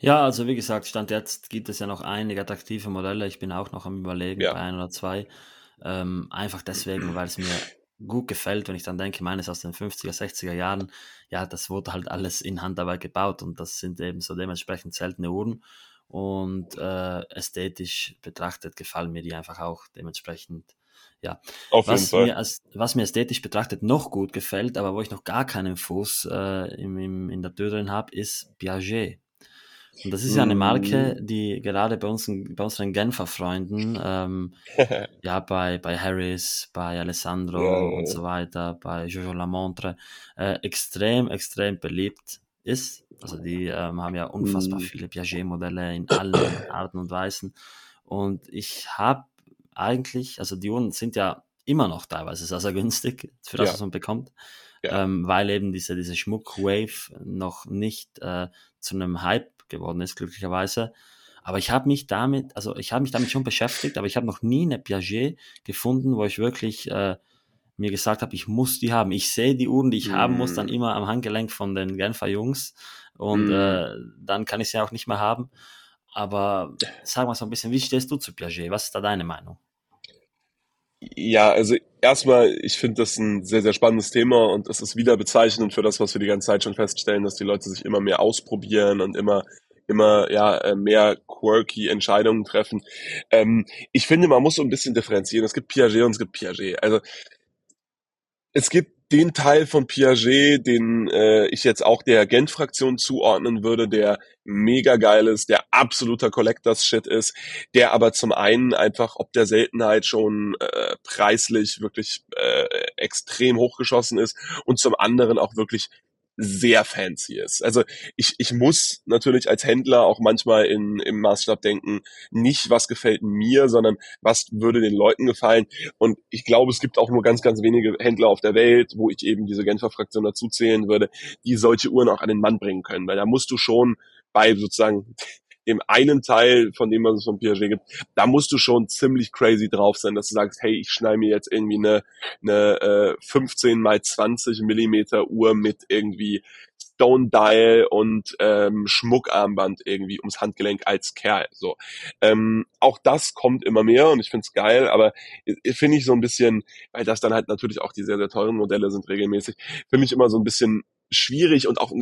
Ja, also wie gesagt, Stand jetzt gibt es ja noch einige attraktive Modelle. Ich bin auch noch am Überlegen Ja. bei ein oder zwei. Ähm, einfach deswegen, weil es mir gut gefällt, wenn ich dann denke, meines aus den 50er, 60er Jahren, ja, das wurde halt alles in Handarbeit gebaut und das sind eben so dementsprechend seltene Uhren. Und äh, ästhetisch betrachtet gefallen mir die einfach auch dementsprechend. Ja, Auf jeden was Fall. mir, als, was mir ästhetisch betrachtet noch gut gefällt, aber wo ich noch gar keinen Fuß äh, im, im, in der Tür drin habe, ist Piaget. Und das ist ja eine Marke, Mm. die gerade bei, uns, bei unseren Genfer Freunden, ähm, ja, bei, bei Harris, bei Alessandro Ja, und so weiter, bei Jojo Lamontre, äh, extrem, extrem beliebt ist. Also die ähm, haben ja unfassbar Mm. viele Piaget-Modelle in allen Arten und Weisen. Und ich habe eigentlich, also die Uhren sind ja immer noch teilweise sehr, sehr günstig für das, Ja. was man bekommt, Ja. ähm, weil eben diese, diese Schmuck-Wave noch nicht äh, zu einem Hype geworden ist, glücklicherweise. Aber ich habe mich damit, also ich habe mich damit schon beschäftigt, aber ich habe noch nie eine Piaget gefunden, wo ich wirklich äh, mir gesagt habe, ich muss die haben. Ich sehe die Uhren, die ich haben muss, dann Mm. immer am Handgelenk von den Genfer Jungs und Mm. äh, dann kann ich sie auch nicht mehr haben. Aber sag mal so ein bisschen, wie stehst du zu Piaget? Was ist da deine Meinung? Ja, also erstmal, ich finde das ein sehr, sehr spannendes Thema und es ist wieder bezeichnend für das, was wir die ganze Zeit schon feststellen, dass die Leute sich immer mehr ausprobieren und immer, immer, ja, äh, mehr quirky Entscheidungen treffen. Ähm, ich finde, man muss so ein bisschen differenzieren. Es gibt Piaget und es gibt Piaget. Also, es gibt den Teil von Piaget, den äh, ich jetzt auch der Gent-Fraktion zuordnen würde, der mega geil ist, der absoluter Collectors-Shit ist, der aber zum einen einfach ob der Seltenheit schon äh, preislich wirklich äh, extrem hochgeschossen ist und zum anderen auch wirklich sehr fancy ist. Also ich, ich muss natürlich als Händler auch manchmal in, im Maßstab denken, nicht was gefällt mir, sondern was würde den Leuten gefallen. Und ich glaube, es gibt auch nur ganz, ganz wenige Händler auf der Welt, wo ich eben diese Genfer Fraktion dazu zählen würde, die solche Uhren auch an den Mann bringen können. Weil da musst du schon bei sozusagen dem einen Teil, von dem was es von Piaget gibt, da musst du schon ziemlich crazy drauf sein, dass du sagst, hey, ich schneide mir jetzt irgendwie eine, eine äh, 15 mal 20 Millimeter Uhr mit irgendwie Stone Dial und ähm, Schmuckarmband irgendwie ums Handgelenk als Kerl. So, ähm, auch das kommt immer mehr und ich find's geil, aber finde ich so ein bisschen, weil das dann halt natürlich auch die sehr sehr teuren Modelle sind regelmäßig, finde ich immer so ein bisschen schwierig und auch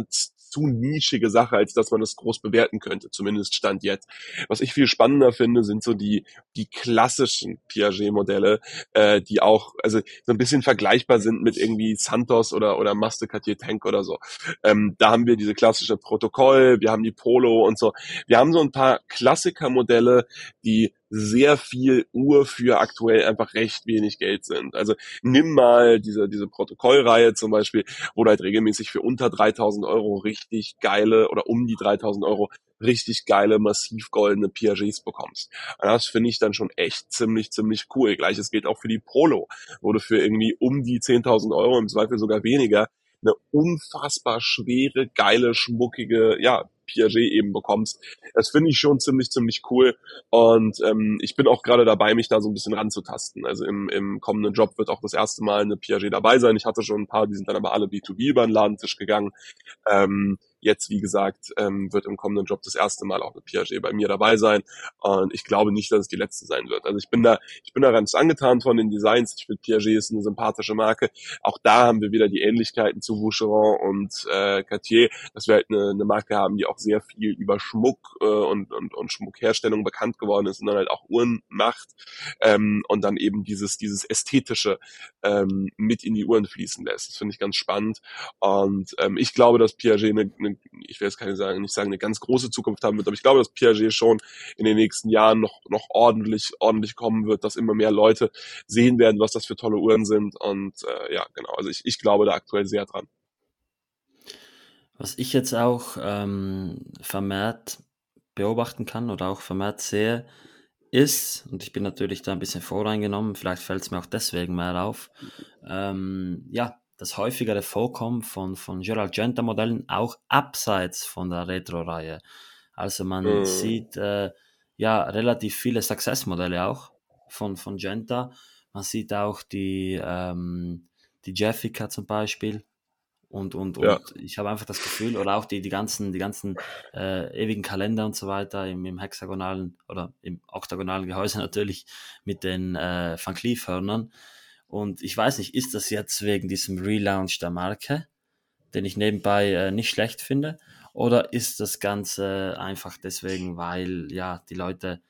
zu nischige Sache, als dass man das groß bewerten könnte, zumindest Stand jetzt. Was ich viel spannender finde, sind so die, die klassischen Piaget-Modelle, äh, die auch, also so ein bisschen vergleichbar sind mit irgendwie Santos oder, oder Master Cartier Tank oder so. Ähm, da haben wir diese klassische Protokoll, wir haben die Polo und so. Wir haben so ein paar Klassiker-Modelle, die sehr viel Uhr für aktuell einfach recht wenig Geld sind. Also nimm mal diese, diese Protokollreihe zum Beispiel, wo du halt regelmäßig für unter 3000 Euro richtig geile oder um die 3000 Euro richtig geile, massiv goldene Piagets bekommst. Und das finde ich dann schon echt ziemlich, ziemlich cool. Gleiches gilt auch für die Polo, wo du für irgendwie um die 10.000 Euro, im Zweifel sogar weniger, eine unfassbar schwere, geile, schmuckige, ja, Piaget eben bekommst. Das finde ich schon ziemlich, ziemlich cool. Und ähm, ich bin auch gerade dabei, mich da so ein bisschen ranzutasten. Also im, im kommenden Job wird auch das erste Mal eine Piaget dabei sein. Ich hatte schon ein paar, die sind dann aber alle B2B über den Ladentisch gegangen. Ähm, Jetzt, wie gesagt, ähm, wird im kommenden Job das erste Mal auch eine Piaget bei mir dabei sein. Und ich glaube nicht, dass es die letzte sein wird. Also ich bin da, ich bin da ganz angetan von den Designs. Ich finde Piaget ist eine sympathische Marke. Auch da haben wir wieder die Ähnlichkeiten zu Vacheron und äh, Cartier, dass wir halt eine, eine Marke haben, die auch sehr viel über Schmuck äh, und, und, und Schmuckherstellung bekannt geworden ist und dann halt auch Uhren macht ähm, und dann eben dieses, dieses Ästhetische ähm, mit in die Uhren fließen lässt. Das finde ich ganz spannend. Und ähm, ich glaube, dass Piaget eine, eine ich will jetzt keine sagen, nicht sagen, eine ganz große Zukunft haben wird, aber ich glaube, dass Piaget schon in den nächsten Jahren noch, noch ordentlich, ordentlich kommen wird, dass immer mehr Leute sehen werden, was das für tolle Uhren sind. Und äh, ja, genau, also ich, ich glaube da aktuell sehr dran. Was ich jetzt auch ähm, vermehrt beobachten kann oder auch vermehrt sehe, ist, und ich bin natürlich da ein bisschen voreingenommen, vielleicht fällt es mir auch deswegen mehr auf, ähm, ja, das häufigere Vorkommen von, von Gerald Genta Modellen auch abseits von der Retro-Reihe. Also man mhm. sieht äh, ja relativ viele Success-Modelle auch von, von Genta. Man sieht auch die, ähm, die Jeffica zum Beispiel. Und, und, ja. und ich habe einfach das Gefühl, oder auch die, die ganzen, die ganzen äh, ewigen Kalender und so weiter im, im hexagonalen oder im oktagonalen Gehäuse natürlich mit den äh, Van Cleef-Hörnern und ich weiß nicht, ist das jetzt wegen diesem Relaunch der Marke, den ich nebenbei äh, nicht schlecht finde, oder ist das Ganze einfach deswegen, weil ja die Leute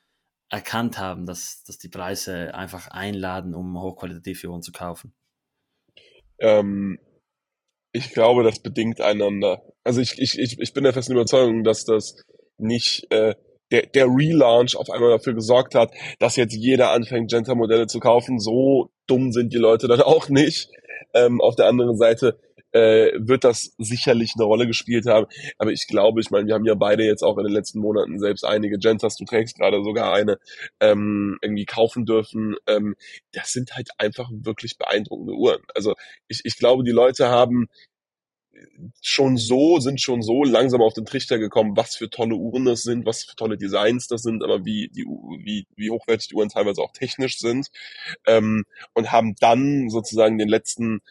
erkannt haben, dass, dass die Preise einfach einladen, um hochqualitative Uhren zu kaufen? Ähm, ich glaube, das bedingt einander. Also ich, ich, ich, ich bin der festen Überzeugung, dass das nicht äh, der, der Relaunch auf einmal dafür gesorgt hat, dass jetzt jeder anfängt, Genta-Modelle zu kaufen. So dumm sind die Leute dann auch nicht. Ähm, auf der anderen Seite äh, wird das sicherlich eine Rolle gespielt haben. Aber ich glaube, ich meine, wir haben ja beide jetzt auch in den letzten Monaten selbst einige Gentas, du trägst gerade sogar eine, ähm, irgendwie kaufen dürfen. Ähm, das sind halt einfach wirklich beeindruckende Uhren. Also ich, ich glaube, die Leute haben schon so, sind schon so langsam auf den Trichter gekommen, was für tolle Uhren das sind, was für tolle Designs das sind, aber wie, die, wie, wie hochwertig die Uhren teilweise auch technisch sind, ähm, und haben dann sozusagen den letzten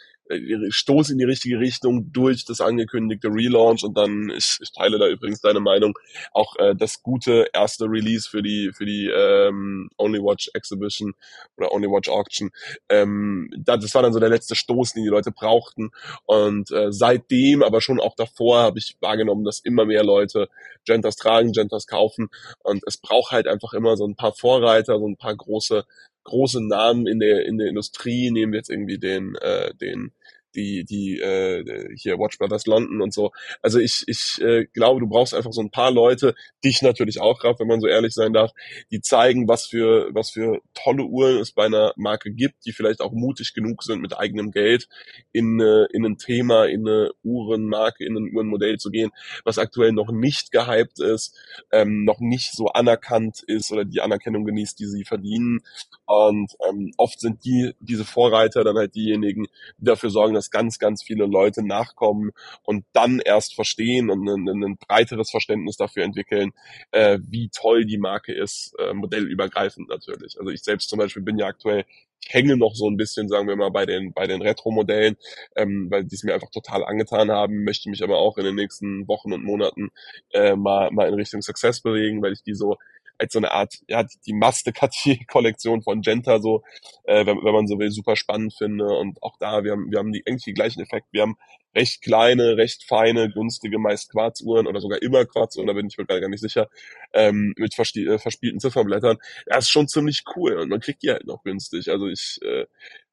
Stoß in die richtige Richtung durch das angekündigte Relaunch und dann, ich, ich teile da übrigens deine Meinung, auch äh, das gute erste Release für die für die ähm, Only Watch Exhibition oder Only Watch Auction. Ähm, das war dann so der letzte Stoß, den die Leute brauchten und äh, seitdem, aber schon auch davor, habe ich wahrgenommen, dass immer mehr Leute Gentas tragen, Gentas kaufen und es braucht halt einfach immer so ein paar Vorreiter, so ein paar große große Namen in der in der Industrie, nehmen wir jetzt irgendwie den äh, den die, die äh, hier Watch Brothers London und so. Also ich, ich äh, glaube, du brauchst einfach so ein paar Leute, dich natürlich auch, Graf, wenn man so ehrlich sein darf, die zeigen, was für, was für tolle Uhren es bei einer Marke gibt, die vielleicht auch mutig genug sind, mit eigenem Geld in, äh, in ein Thema, in eine Uhrenmarke, in ein Uhrenmodell zu gehen, was aktuell noch nicht gehypt ist, ähm, noch nicht so anerkannt ist oder die Anerkennung genießt, die sie verdienen. Und ähm, oft sind die, diese Vorreiter dann halt diejenigen, die dafür sorgen, dass ganz, ganz viele Leute nachkommen und dann erst verstehen und ein, ein breiteres Verständnis dafür entwickeln, äh, wie toll die Marke ist, äh, modellübergreifend natürlich. Also ich selbst zum Beispiel bin ja aktuell ich hänge noch so ein bisschen, sagen wir mal, bei den, bei den Retro-Modellen, ähm, weil die es mir einfach total angetan haben, möchte mich aber auch in den nächsten Wochen und Monaten äh, mal, mal in Richtung Success bewegen, weil ich die so als so eine Art, ja, die Maste Cartier-Kollektion von Genta so, äh, wenn, wenn man so will, super spannend finde. Und auch da, wir haben, wir haben die, eigentlich die gleichen Effekte. Wir haben recht kleine, recht feine, günstige, meist Quarzuhren oder sogar immer Quarzuhren, da bin ich mir gar nicht sicher, ähm, mit äh, verspielten Ziffernblättern. Das ist schon ziemlich cool und man kriegt die halt noch günstig. Also ich äh,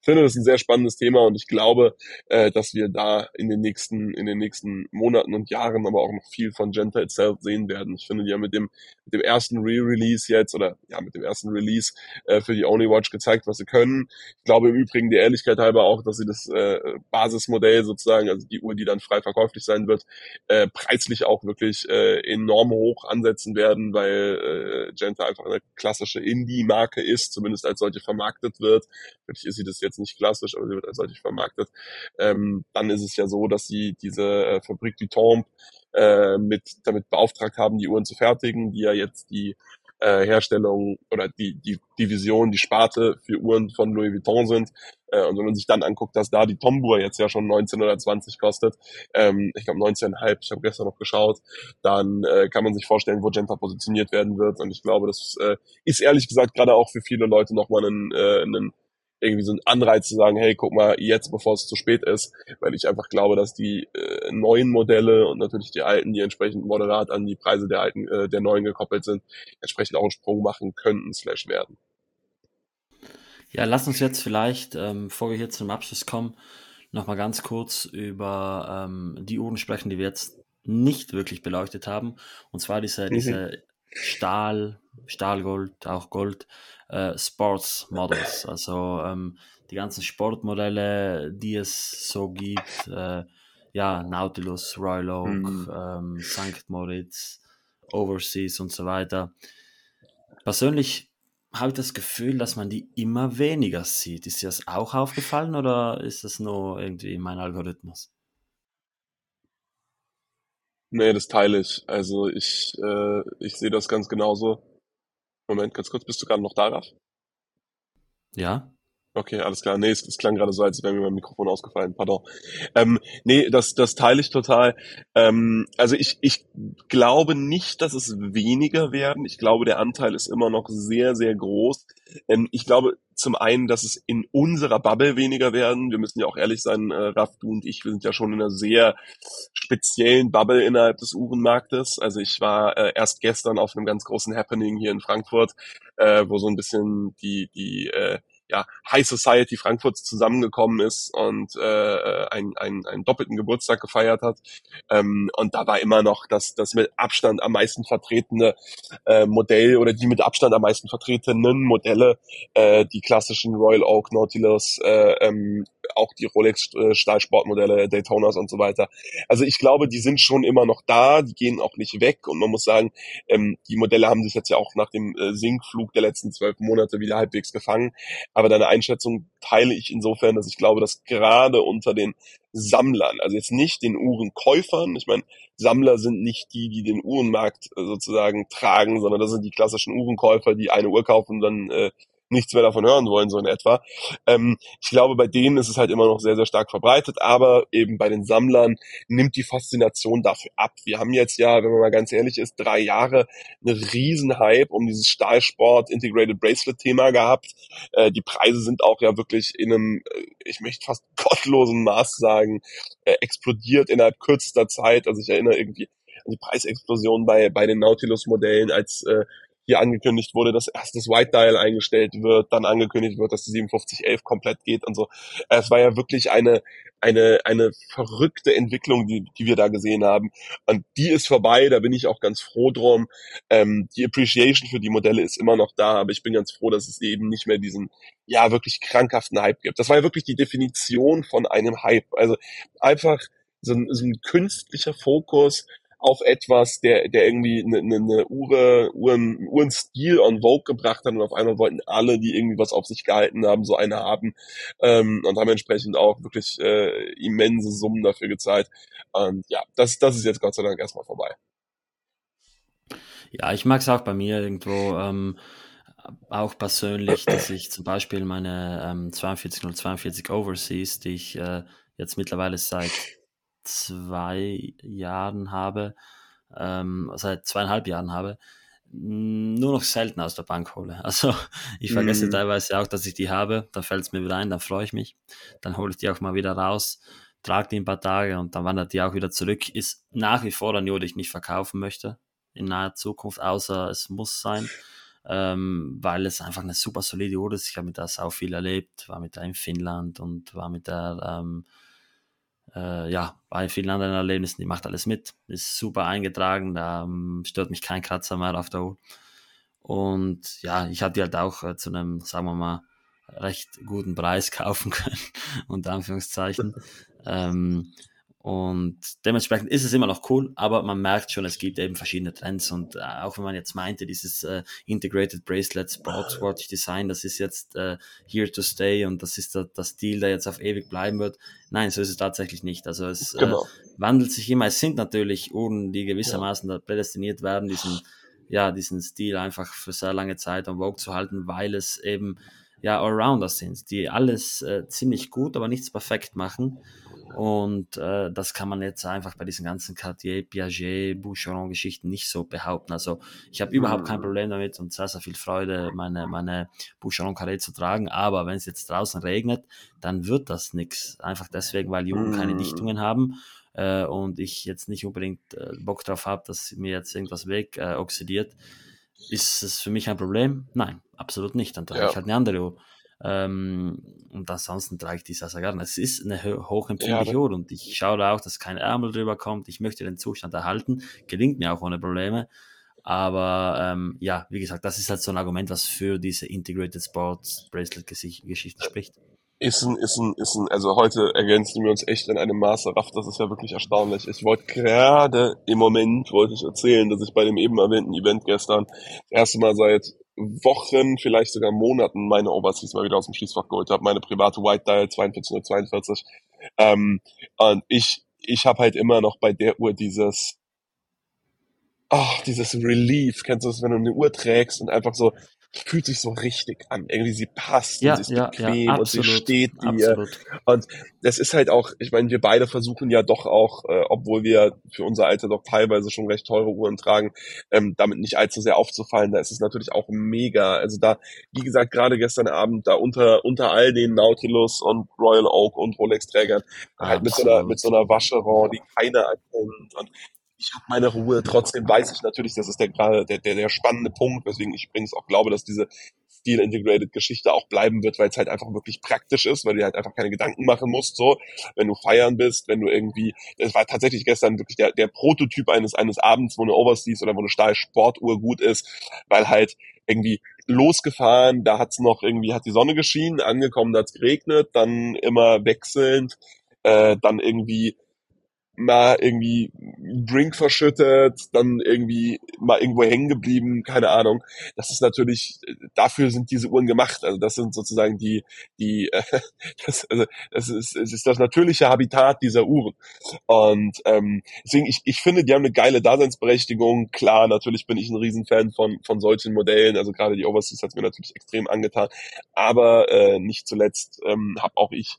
finde das ein sehr spannendes Thema und ich glaube, äh, dass wir da in den nächsten, in den nächsten Monaten und Jahren aber auch noch viel von Genta itself sehen werden. Ich finde, die haben mit dem, mit dem ersten Re-Release jetzt oder ja, mit dem ersten Release äh, für die Only Watch gezeigt, was sie können. Ich glaube im Übrigen der Ehrlichkeit halber auch, dass sie das äh, Basismodell sozusagen, also die Uhr, die dann frei verkäuflich sein wird, äh, preislich auch wirklich äh, enorm hoch ansetzen werden, weil äh, Genta einfach eine klassische Indie-Marke ist, zumindest als solche vermarktet wird. Natürlich ist sie das jetzt nicht klassisch, aber sie wird als solche vermarktet, ähm, dann ist es ja so, dass sie diese äh, Fabrik du Temple äh, mit damit beauftragt haben, die Uhren zu fertigen, die ja jetzt die äh, Herstellung oder die, die Division, die Sparte für Uhren von Louis Vuitton sind. Äh, und wenn man sich dann anguckt, dass da die Tombur jetzt ja schon 1920 kostet, ähm, ich glaube 19,5, ich habe gestern noch geschaut, dann äh, kann man sich vorstellen, wo Genta positioniert werden wird. Und ich glaube, das äh, ist ehrlich gesagt gerade auch für viele Leute nochmal ein, äh, ein irgendwie so ein Anreiz zu sagen, hey, guck mal, jetzt, bevor es zu spät ist, weil ich einfach glaube, dass die äh, neuen Modelle und natürlich die alten, die entsprechend moderat an die Preise der alten, äh, der neuen gekoppelt sind, entsprechend auch einen Sprung machen könnten, slash werden. Ja, lass uns jetzt vielleicht, ähm, bevor wir hier zum Abschluss kommen, nochmal ganz kurz über ähm, die Uhren sprechen, die wir jetzt nicht wirklich beleuchtet haben. Und zwar diese, mhm. diese Stahl, Stahlgold, auch Gold, äh, Sports Models, also ähm, die ganzen Sportmodelle, die es so gibt, äh, ja, Nautilus, Royal Oak, mhm. ähm, St. Moritz, Overseas und so weiter. Persönlich habe ich das Gefühl, dass man die immer weniger sieht. Ist dir das auch aufgefallen oder ist das nur irgendwie mein Algorithmus? Nee, das teile ich. Also ich, äh, ich sehe das ganz genauso. Moment, ganz kurz, bist du gerade noch da, Raf? Ja. Okay, alles klar. Nee, es, es klang gerade so, als wäre mir mein Mikrofon ausgefallen. Pardon. Ähm, nee, das, das teile ich total. Ähm, also ich, ich glaube nicht, dass es weniger werden. Ich glaube, der Anteil ist immer noch sehr, sehr groß. Ähm, ich glaube zum einen, dass es in unserer Bubble weniger werden. Wir müssen ja auch ehrlich sein, äh, Raff, du und ich, wir sind ja schon in einer sehr speziellen Bubble innerhalb des Uhrenmarktes. Also ich war äh, erst gestern auf einem ganz großen Happening hier in Frankfurt, äh, wo so ein bisschen die, die äh, ja, High Society Frankfurts zusammengekommen ist und äh, einen, einen, einen doppelten Geburtstag gefeiert hat. Ähm, und da war immer noch das, das mit Abstand am meisten vertretene äh, Modell oder die mit Abstand am meisten vertretenen Modelle, äh, die klassischen Royal Oak, Nautilus, äh, ähm, auch die Rolex Stahlsportmodelle, Daytonas und so weiter. Also ich glaube, die sind schon immer noch da, die gehen auch nicht weg und man muss sagen, ähm, die Modelle haben sich jetzt ja auch nach dem äh, Sinkflug der letzten zwölf Monate wieder halbwegs gefangen. Aber deine Einschätzung teile ich insofern, dass ich glaube, dass gerade unter den Sammlern, also jetzt nicht den Uhrenkäufern, ich meine, Sammler sind nicht die, die den Uhrenmarkt äh, sozusagen tragen, sondern das sind die klassischen Uhrenkäufer, die eine Uhr kaufen und dann äh, nichts mehr davon hören wollen, so in etwa. Ähm, ich glaube, bei denen ist es halt immer noch sehr, sehr stark verbreitet, aber eben bei den Sammlern nimmt die Faszination dafür ab. Wir haben jetzt ja, wenn man mal ganz ehrlich ist, drei Jahre einen riesen Hype um dieses Stahlsport Integrated Bracelet Thema gehabt. Äh, die Preise sind auch ja wirklich in einem, äh, ich möchte fast gottlosen Maß sagen, äh, explodiert innerhalb kürzester Zeit. Also ich erinnere irgendwie an die Preisexplosion bei, bei den Nautilus-Modellen, als äh, hier angekündigt wurde, dass erst das White Dial eingestellt wird, dann angekündigt wird, dass die 5711 komplett geht und so. Es war ja wirklich eine, eine, eine verrückte Entwicklung, die, die wir da gesehen haben. Und die ist vorbei, da bin ich auch ganz froh drum. Ähm, die Appreciation für die Modelle ist immer noch da, aber ich bin ganz froh, dass es eben nicht mehr diesen, ja, wirklich krankhaften Hype gibt. Das war ja wirklich die Definition von einem Hype. Also einfach so ein, so ein künstlicher Fokus auf etwas, der, der irgendwie eine, eine, eine Uhr, Uhren, Uhrenstil on Vogue gebracht hat und auf einmal wollten alle, die irgendwie was auf sich gehalten haben, so eine haben ähm, und haben entsprechend auch wirklich äh, immense Summen dafür gezahlt. Und ja, das, das ist jetzt Gott sei Dank erstmal vorbei. Ja, ich mag es auch bei mir irgendwo. Ähm, auch persönlich, dass ich zum Beispiel meine ähm, 42042 Overseas, die ich äh, jetzt mittlerweile seit zwei Jahren habe, ähm, seit zweieinhalb Jahren habe, nur noch selten aus der Bank hole. Also ich vergesse mm. teilweise auch, dass ich die habe, dann fällt es mir wieder ein, dann freue ich mich, dann hole ich die auch mal wieder raus, trage die ein paar Tage und dann wandert die auch wieder zurück. Ist nach wie vor eine Uhr, die ich nicht verkaufen möchte in naher Zukunft, außer es muss sein ähm, weil es einfach eine super solide Uhr ist. Ich habe mit der sau viel erlebt, war mit der in Finnland und war mit der, ähm, äh, ja, bei vielen anderen Erlebnissen, die macht alles mit, ist super eingetragen, da ähm, stört mich kein Kratzer mehr auf der Uhr. Und ja, ich habe die halt auch äh, zu einem, sagen wir mal, recht guten Preis kaufen können, unter Anführungszeichen. ähm, und dementsprechend ist es immer noch cool, aber man merkt schon, es gibt eben verschiedene Trends. Und äh, auch wenn man jetzt meinte, dieses äh, Integrated Bracelet Sportswatch Design, das ist jetzt äh, here to stay und das ist der, das Stil, der jetzt auf ewig bleiben wird. Nein, so ist es tatsächlich nicht. Also es äh, genau. wandelt sich immer. Es sind natürlich Uhren, die gewissermaßen ja. prädestiniert werden, diesen, ja, diesen Stil einfach für sehr lange Zeit am Vogue zu halten, weil es eben ja Allrounder sind, die alles äh, ziemlich gut, aber nichts perfekt machen. Und äh, das kann man jetzt einfach bei diesen ganzen Cartier, Piaget, Boucheron-Geschichten nicht so behaupten. Also ich habe überhaupt kein mhm. Problem damit und sehr, sehr viel Freude, meine, meine Boucheron Carré zu tragen. Aber wenn es jetzt draußen regnet, dann wird das nichts. Einfach deswegen, weil die Uhren keine mhm. Dichtungen haben äh, und ich jetzt nicht unbedingt äh, Bock drauf habe, dass mir jetzt irgendwas weg äh, oxidiert. Ist es für mich ein Problem? Nein, absolut nicht. Dann trage ja. ich halt eine andere Uhr. Ähm, und ansonsten trage ich die gerne. Es ist eine hochempfindliche ja, Uhr und ich schaue da auch, dass kein Ärmel drüber kommt. Ich möchte den Zustand erhalten. Gelingt mir auch ohne Probleme. Aber ähm, ja, wie gesagt, das ist halt so ein Argument, was für diese Integrated Sports Bracelet Geschichte spricht. Ist ein, ist ein, ist ein, also heute ergänzen wir uns echt in einem Maße raff, das ist ja wirklich erstaunlich. Ich wollte gerade im Moment, wollte ich erzählen, dass ich bei dem eben erwähnten Event gestern das erste Mal seit Wochen, vielleicht sogar Monaten meine Overseas mal wieder aus dem Schließfach geholt habe, meine private White Dial 4242. Ähm, und ich, ich habe halt immer noch bei der Uhr dieses, ach, dieses Relief, kennst du das, wenn du eine Uhr trägst und einfach so, fühlt sich so richtig an. Irgendwie sie passt ja, und sie ist ja, bequem ja, absolut, und sie steht dir. Absolut. Und das ist halt auch, ich meine, wir beide versuchen ja doch auch, äh, obwohl wir für unser Alter doch teilweise schon recht teure Uhren tragen, ähm, damit nicht allzu sehr aufzufallen. Da ist es natürlich auch mega. Also da, wie gesagt, gerade gestern Abend da unter unter all den Nautilus und Royal Oak und Rolex Trägern halt mit so einer mit so einer Vacheron, die keiner erkennt und ich habe meine Ruhe. Trotzdem weiß ich natürlich, das ist der gerade der, der, der spannende Punkt, weswegen ich übrigens auch glaube, dass diese Steel-Integrated-Geschichte auch bleiben wird, weil es halt einfach wirklich praktisch ist, weil du halt einfach keine Gedanken machen musst, so, wenn du feiern bist, wenn du irgendwie, das war tatsächlich gestern wirklich der, der Prototyp eines, eines Abends, wo eine Overseas oder wo eine Stahl-Sportuhr gut ist, weil halt irgendwie losgefahren, da hat's noch irgendwie, hat die Sonne geschienen, angekommen, da hat's geregnet, dann immer wechselnd, äh, dann irgendwie mal irgendwie Drink verschüttet, dann irgendwie mal irgendwo hängen geblieben, keine Ahnung. Das ist natürlich, dafür sind diese Uhren gemacht. Also das sind sozusagen die, die, äh, das, also das ist, es ist das natürliche Habitat dieser Uhren. Und ähm, deswegen, ich, ich finde, die haben eine geile Daseinsberechtigung. Klar, natürlich bin ich ein Riesenfan von, von solchen Modellen. Also gerade die Overseas hat mir natürlich extrem angetan. Aber äh, nicht zuletzt ähm, habe auch ich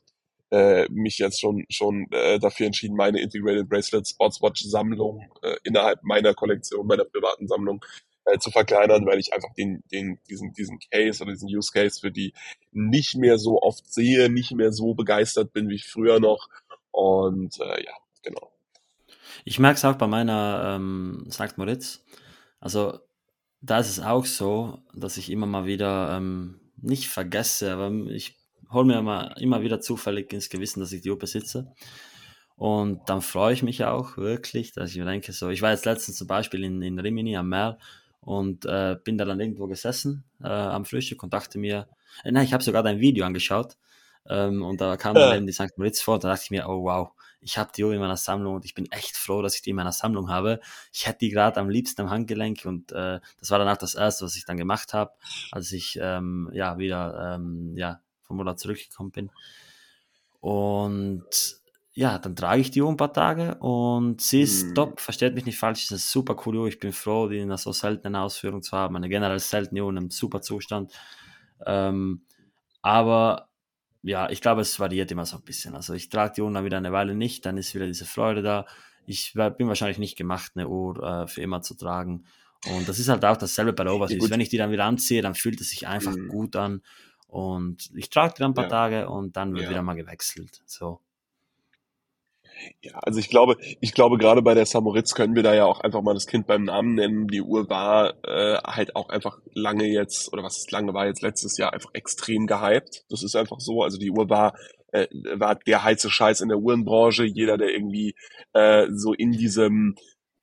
äh, mich jetzt schon schon äh, dafür entschieden, meine Integrated Bracelet Sportswatch Sammlung äh, innerhalb meiner Kollektion, meiner privaten Sammlung äh, zu verkleinern, weil ich einfach den, den, diesen, diesen Case oder diesen Use Case für die nicht mehr so oft sehe, nicht mehr so begeistert bin wie früher noch. Und äh, ja, genau. Ich merke es auch bei meiner ähm, St. Moritz. Also da ist es auch so, dass ich immer mal wieder ähm, nicht vergesse, aber ich hole mir immer, immer wieder zufällig ins Gewissen, dass ich die Uhr besitze. Und dann freue ich mich auch wirklich, dass ich mir denke, so, ich war jetzt letztens zum Beispiel in, in Rimini am Meer und äh, bin da dann irgendwo gesessen äh, am Frühstück und dachte mir, äh, nein, ich habe sogar dein Video angeschaut ähm, und da kam dann eben die St. Moritz vor und da dachte ich mir, oh wow, ich habe die Uhr in meiner Sammlung und ich bin echt froh, dass ich die in meiner Sammlung habe. Ich hätte die gerade am liebsten am Handgelenk und äh, das war dann auch das Erste, was ich dann gemacht habe, als ich ähm, ja wieder ähm, ja, vom Urlaub zurückgekommen bin. Und ja, dann trage ich die Uhr ein paar Tage und sie ist mhm. top, versteht mich nicht falsch, ist eine super coole Uhr. Ich bin froh, die in einer so seltenen Ausführung zu haben. Eine generell seltene Uhr in einem super Zustand. Ähm, aber ja, ich glaube, es variiert immer so ein bisschen. Also ich trage die Uhr dann wieder eine Weile nicht, dann ist wieder diese Freude da. Ich bin wahrscheinlich nicht gemacht, eine Uhr äh, für immer zu tragen. Und das ist halt auch dasselbe bei der Overseas. Ja, Wenn ich die dann wieder anziehe, dann fühlt es sich einfach mhm. gut an. Und ich trage die dann ein paar ja. Tage und dann wird ja. wieder mal gewechselt. So. Ja, also ich glaube, ich glaube gerade bei der Samoritz können wir da ja auch einfach mal das Kind beim Namen nennen. Die Uhr war äh, halt auch einfach lange jetzt, oder was ist lange war jetzt letztes Jahr einfach extrem gehypt. Das ist einfach so. Also die Uhr war äh, war der heiße Scheiß in der Uhrenbranche. Jeder, der irgendwie äh, so in diesem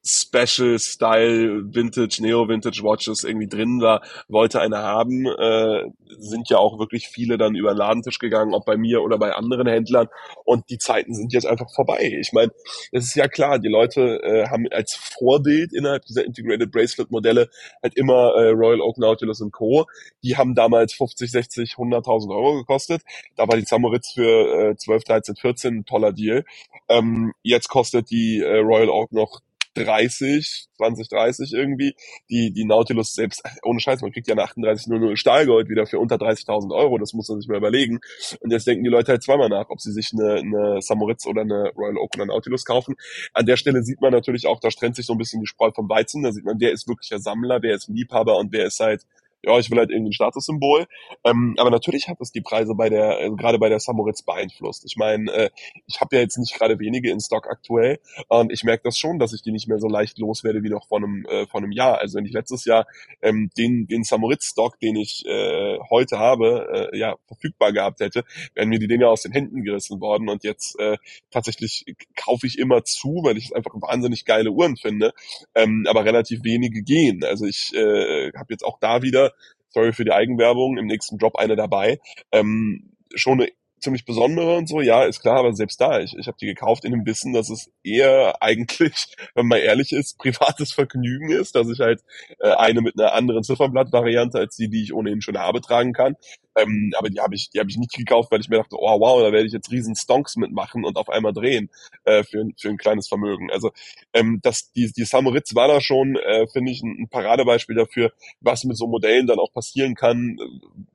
Special Style Vintage, Neo Vintage Watches irgendwie drin war, wollte eine haben, äh, sind ja auch wirklich viele dann über den Ladentisch gegangen, ob bei mir oder bei anderen Händlern und die Zeiten sind jetzt einfach vorbei. Ich meine, es ist ja klar, die Leute äh, haben als Vorbild innerhalb dieser Integrated Bracelet Modelle halt immer äh, Royal Oak Nautilus und Co. Die haben damals 50, 60, 100.000 Euro gekostet. Da war die Samoritz für äh, 12, 13, 14 ein toller Deal. Ähm, jetzt kostet die äh, Royal Oak noch 30, 20, 30 irgendwie. Die, die Nautilus selbst, ohne Scheiß, man kriegt ja eine 3800 Stahlgold wieder für unter 30.000 Euro, das muss man sich mal überlegen. Und jetzt denken die Leute halt zweimal nach, ob sie sich eine, eine Samoritz oder eine Royal Oak oder Nautilus kaufen. An der Stelle sieht man natürlich auch, da trennt sich so ein bisschen die Spreu vom Weizen. Da sieht man, wer ist wirklicher Sammler, wer ist Liebhaber und wer ist halt ja, ich will halt irgendein Statussymbol. Ähm, aber natürlich hat es die Preise bei der, also gerade bei der Samoritz beeinflusst. Ich meine, äh, ich habe ja jetzt nicht gerade wenige in Stock aktuell und ich merke das schon, dass ich die nicht mehr so leicht loswerde wie noch vor einem, äh, vor einem Jahr. Also wenn ich letztes Jahr ähm, den, den Samoritz-Stock, den ich äh, heute habe, äh, ja, verfügbar gehabt hätte, wären mir die Dinger aus den Händen gerissen worden und jetzt äh, tatsächlich kaufe ich immer zu, weil ich einfach wahnsinnig geile Uhren finde, ähm, aber relativ wenige gehen. Also ich äh, habe jetzt auch da wieder sorry für die Eigenwerbung, im nächsten Drop eine dabei. Ähm, schon eine ziemlich besondere und so, ja, ist klar, aber selbst da, ich, ich habe die gekauft in dem Wissen, dass es eher eigentlich, wenn man ehrlich ist, privates Vergnügen ist, dass ich halt äh, eine mit einer anderen Ziffernblatt-Variante als die, die ich ohnehin schon habe, tragen kann. Ähm, aber die habe ich, die habe ich nicht gekauft, weil ich mir dachte, oh wow, da werde ich jetzt riesen Stonks mitmachen und auf einmal drehen äh, für, für ein kleines Vermögen. Also ähm, das, die, die Samoritz war da schon, äh, finde ich, ein Paradebeispiel dafür, was mit so Modellen dann auch passieren kann,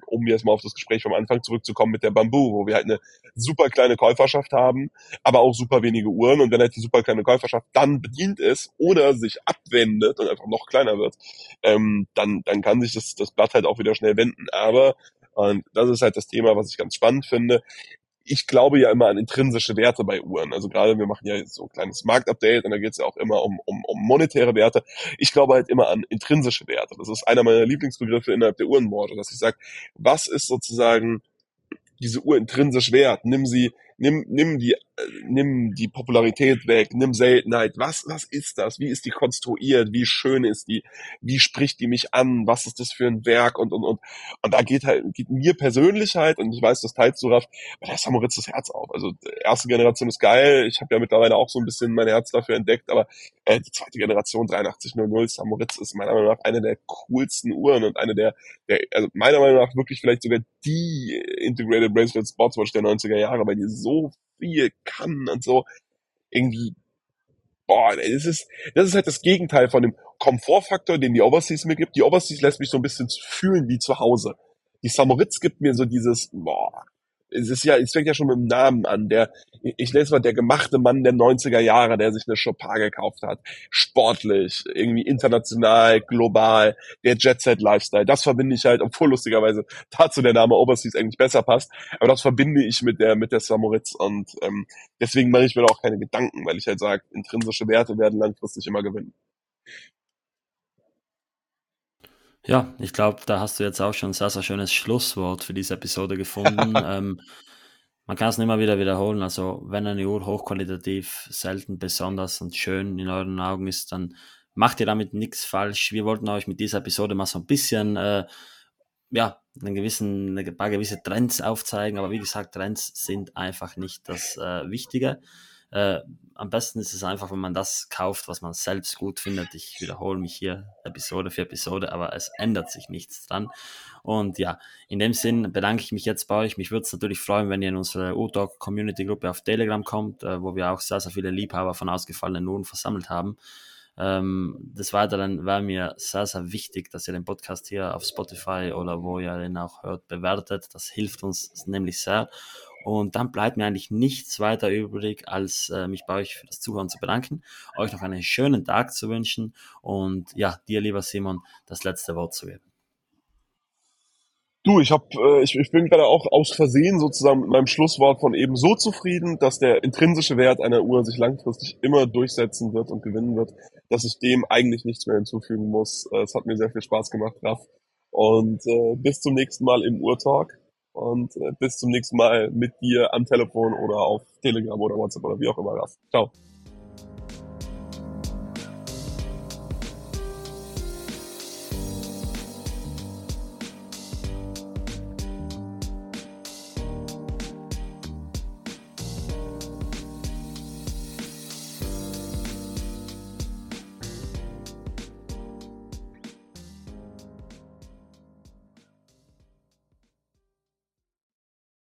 um jetzt mal auf das Gespräch vom Anfang zurückzukommen mit der Bamboo, wo wir halt eine super kleine Käuferschaft haben, aber auch super wenige Uhren. Und wenn halt die super kleine Käuferschaft dann bedient ist oder sich abwendet und einfach noch kleiner wird, ähm, dann, dann kann sich das, das Blatt halt auch wieder schnell wenden. Aber und das ist halt das Thema, was ich ganz spannend finde ich glaube ja immer an intrinsische Werte bei Uhren. Also gerade wir machen ja so ein kleines Marktupdate und da geht es ja auch immer um, um, um monetäre Werte. Ich glaube halt immer an intrinsische Werte. Das ist einer meiner Lieblingsbegriffe innerhalb der Uhrenbranche, dass ich sage, was ist sozusagen diese Uhr intrinsisch wert? Nimm sie nimm, nimm die, äh, nimm die Popularität weg, nimm Seltenheit. Was, was ist das? Wie ist die konstruiert? Wie schön ist die? Wie spricht die mich an? Was ist das für ein Werk? Und, und, und, und da geht halt, geht mir persönlich halt, und ich weiß, das teilst du, Raff, bei der Samoritz das Herz auf. Also, erste Generation ist geil. Ich habe ja mittlerweile auch so ein bisschen mein Herz dafür entdeckt, aber äh, die zweite Generation 8300 Samoritz ist meiner Meinung nach eine der coolsten Uhren und eine der, der also meiner Meinung nach wirklich vielleicht sogar die Integrated Bracelet Sportswatch der 90er Jahre, weil die so viel kann und so irgendwie boah, das ist, das ist halt das Gegenteil von dem Komfortfaktor, den die Overseas mir gibt. Die Overseas lässt mich so ein bisschen fühlen wie zu Hause. Die Samoritz gibt mir so dieses, boah, es ist ja, es fängt ja schon mit dem Namen an. Der, ich lese mal, der gemachte Mann der 90er Jahre, der sich eine Chopin gekauft hat. Sportlich, irgendwie international, global, der Jet-Set-Lifestyle. Das verbinde ich halt, obwohl lustigerweise dazu der Name Overseas eigentlich besser passt. Aber das verbinde ich mit der, mit der Samoritz und ähm, deswegen mache ich mir da auch keine Gedanken, weil ich halt sage, intrinsische Werte werden langfristig immer gewinnen. Ja, ich glaube, da hast du jetzt auch schon ein sehr, sehr schönes Schlusswort für diese Episode gefunden. ähm, man kann es nicht mal wieder wiederholen. Also, wenn eine Uhr hochqualitativ, selten, besonders und schön in euren Augen ist, dann macht ihr damit nichts falsch. Wir wollten euch mit dieser Episode mal so ein bisschen, äh, ja, einen gewissen, ein paar gewisse Trends aufzeigen. Aber wie gesagt, Trends sind einfach nicht das äh, Wichtige. Äh, am besten ist es einfach, wenn man das kauft, was man selbst gut findet. Ich wiederhole mich hier Episode für Episode, aber es ändert sich nichts dran. Und ja, in dem Sinn bedanke ich mich jetzt bei euch. Mich würde es natürlich freuen, wenn ihr in unsere U-Talk Community Gruppe auf Telegram kommt, äh, wo wir auch sehr, sehr viele Liebhaber von ausgefallenen Uhren versammelt haben. Ähm, des Weiteren wäre mir sehr, sehr wichtig, dass ihr den Podcast hier auf Spotify oder wo ihr den auch hört, bewertet. Das hilft uns nämlich sehr. Und dann bleibt mir eigentlich nichts weiter übrig, als äh, mich bei euch für das Zuhören zu bedanken, euch noch einen schönen Tag zu wünschen und ja, dir, lieber Simon, das letzte Wort zu geben. Du, ich hab, äh, ich, ich bin gerade auch aus Versehen sozusagen mit meinem Schlusswort von eben so zufrieden, dass der intrinsische Wert einer Uhr sich langfristig immer durchsetzen wird und gewinnen wird, dass ich dem eigentlich nichts mehr hinzufügen muss. Äh, es hat mir sehr viel Spaß gemacht, Raff. Und äh, bis zum nächsten Mal im Uhrtalk und äh, bis zum nächsten Mal mit dir am Telefon oder auf Telegram oder WhatsApp oder wie auch immer. Ciao.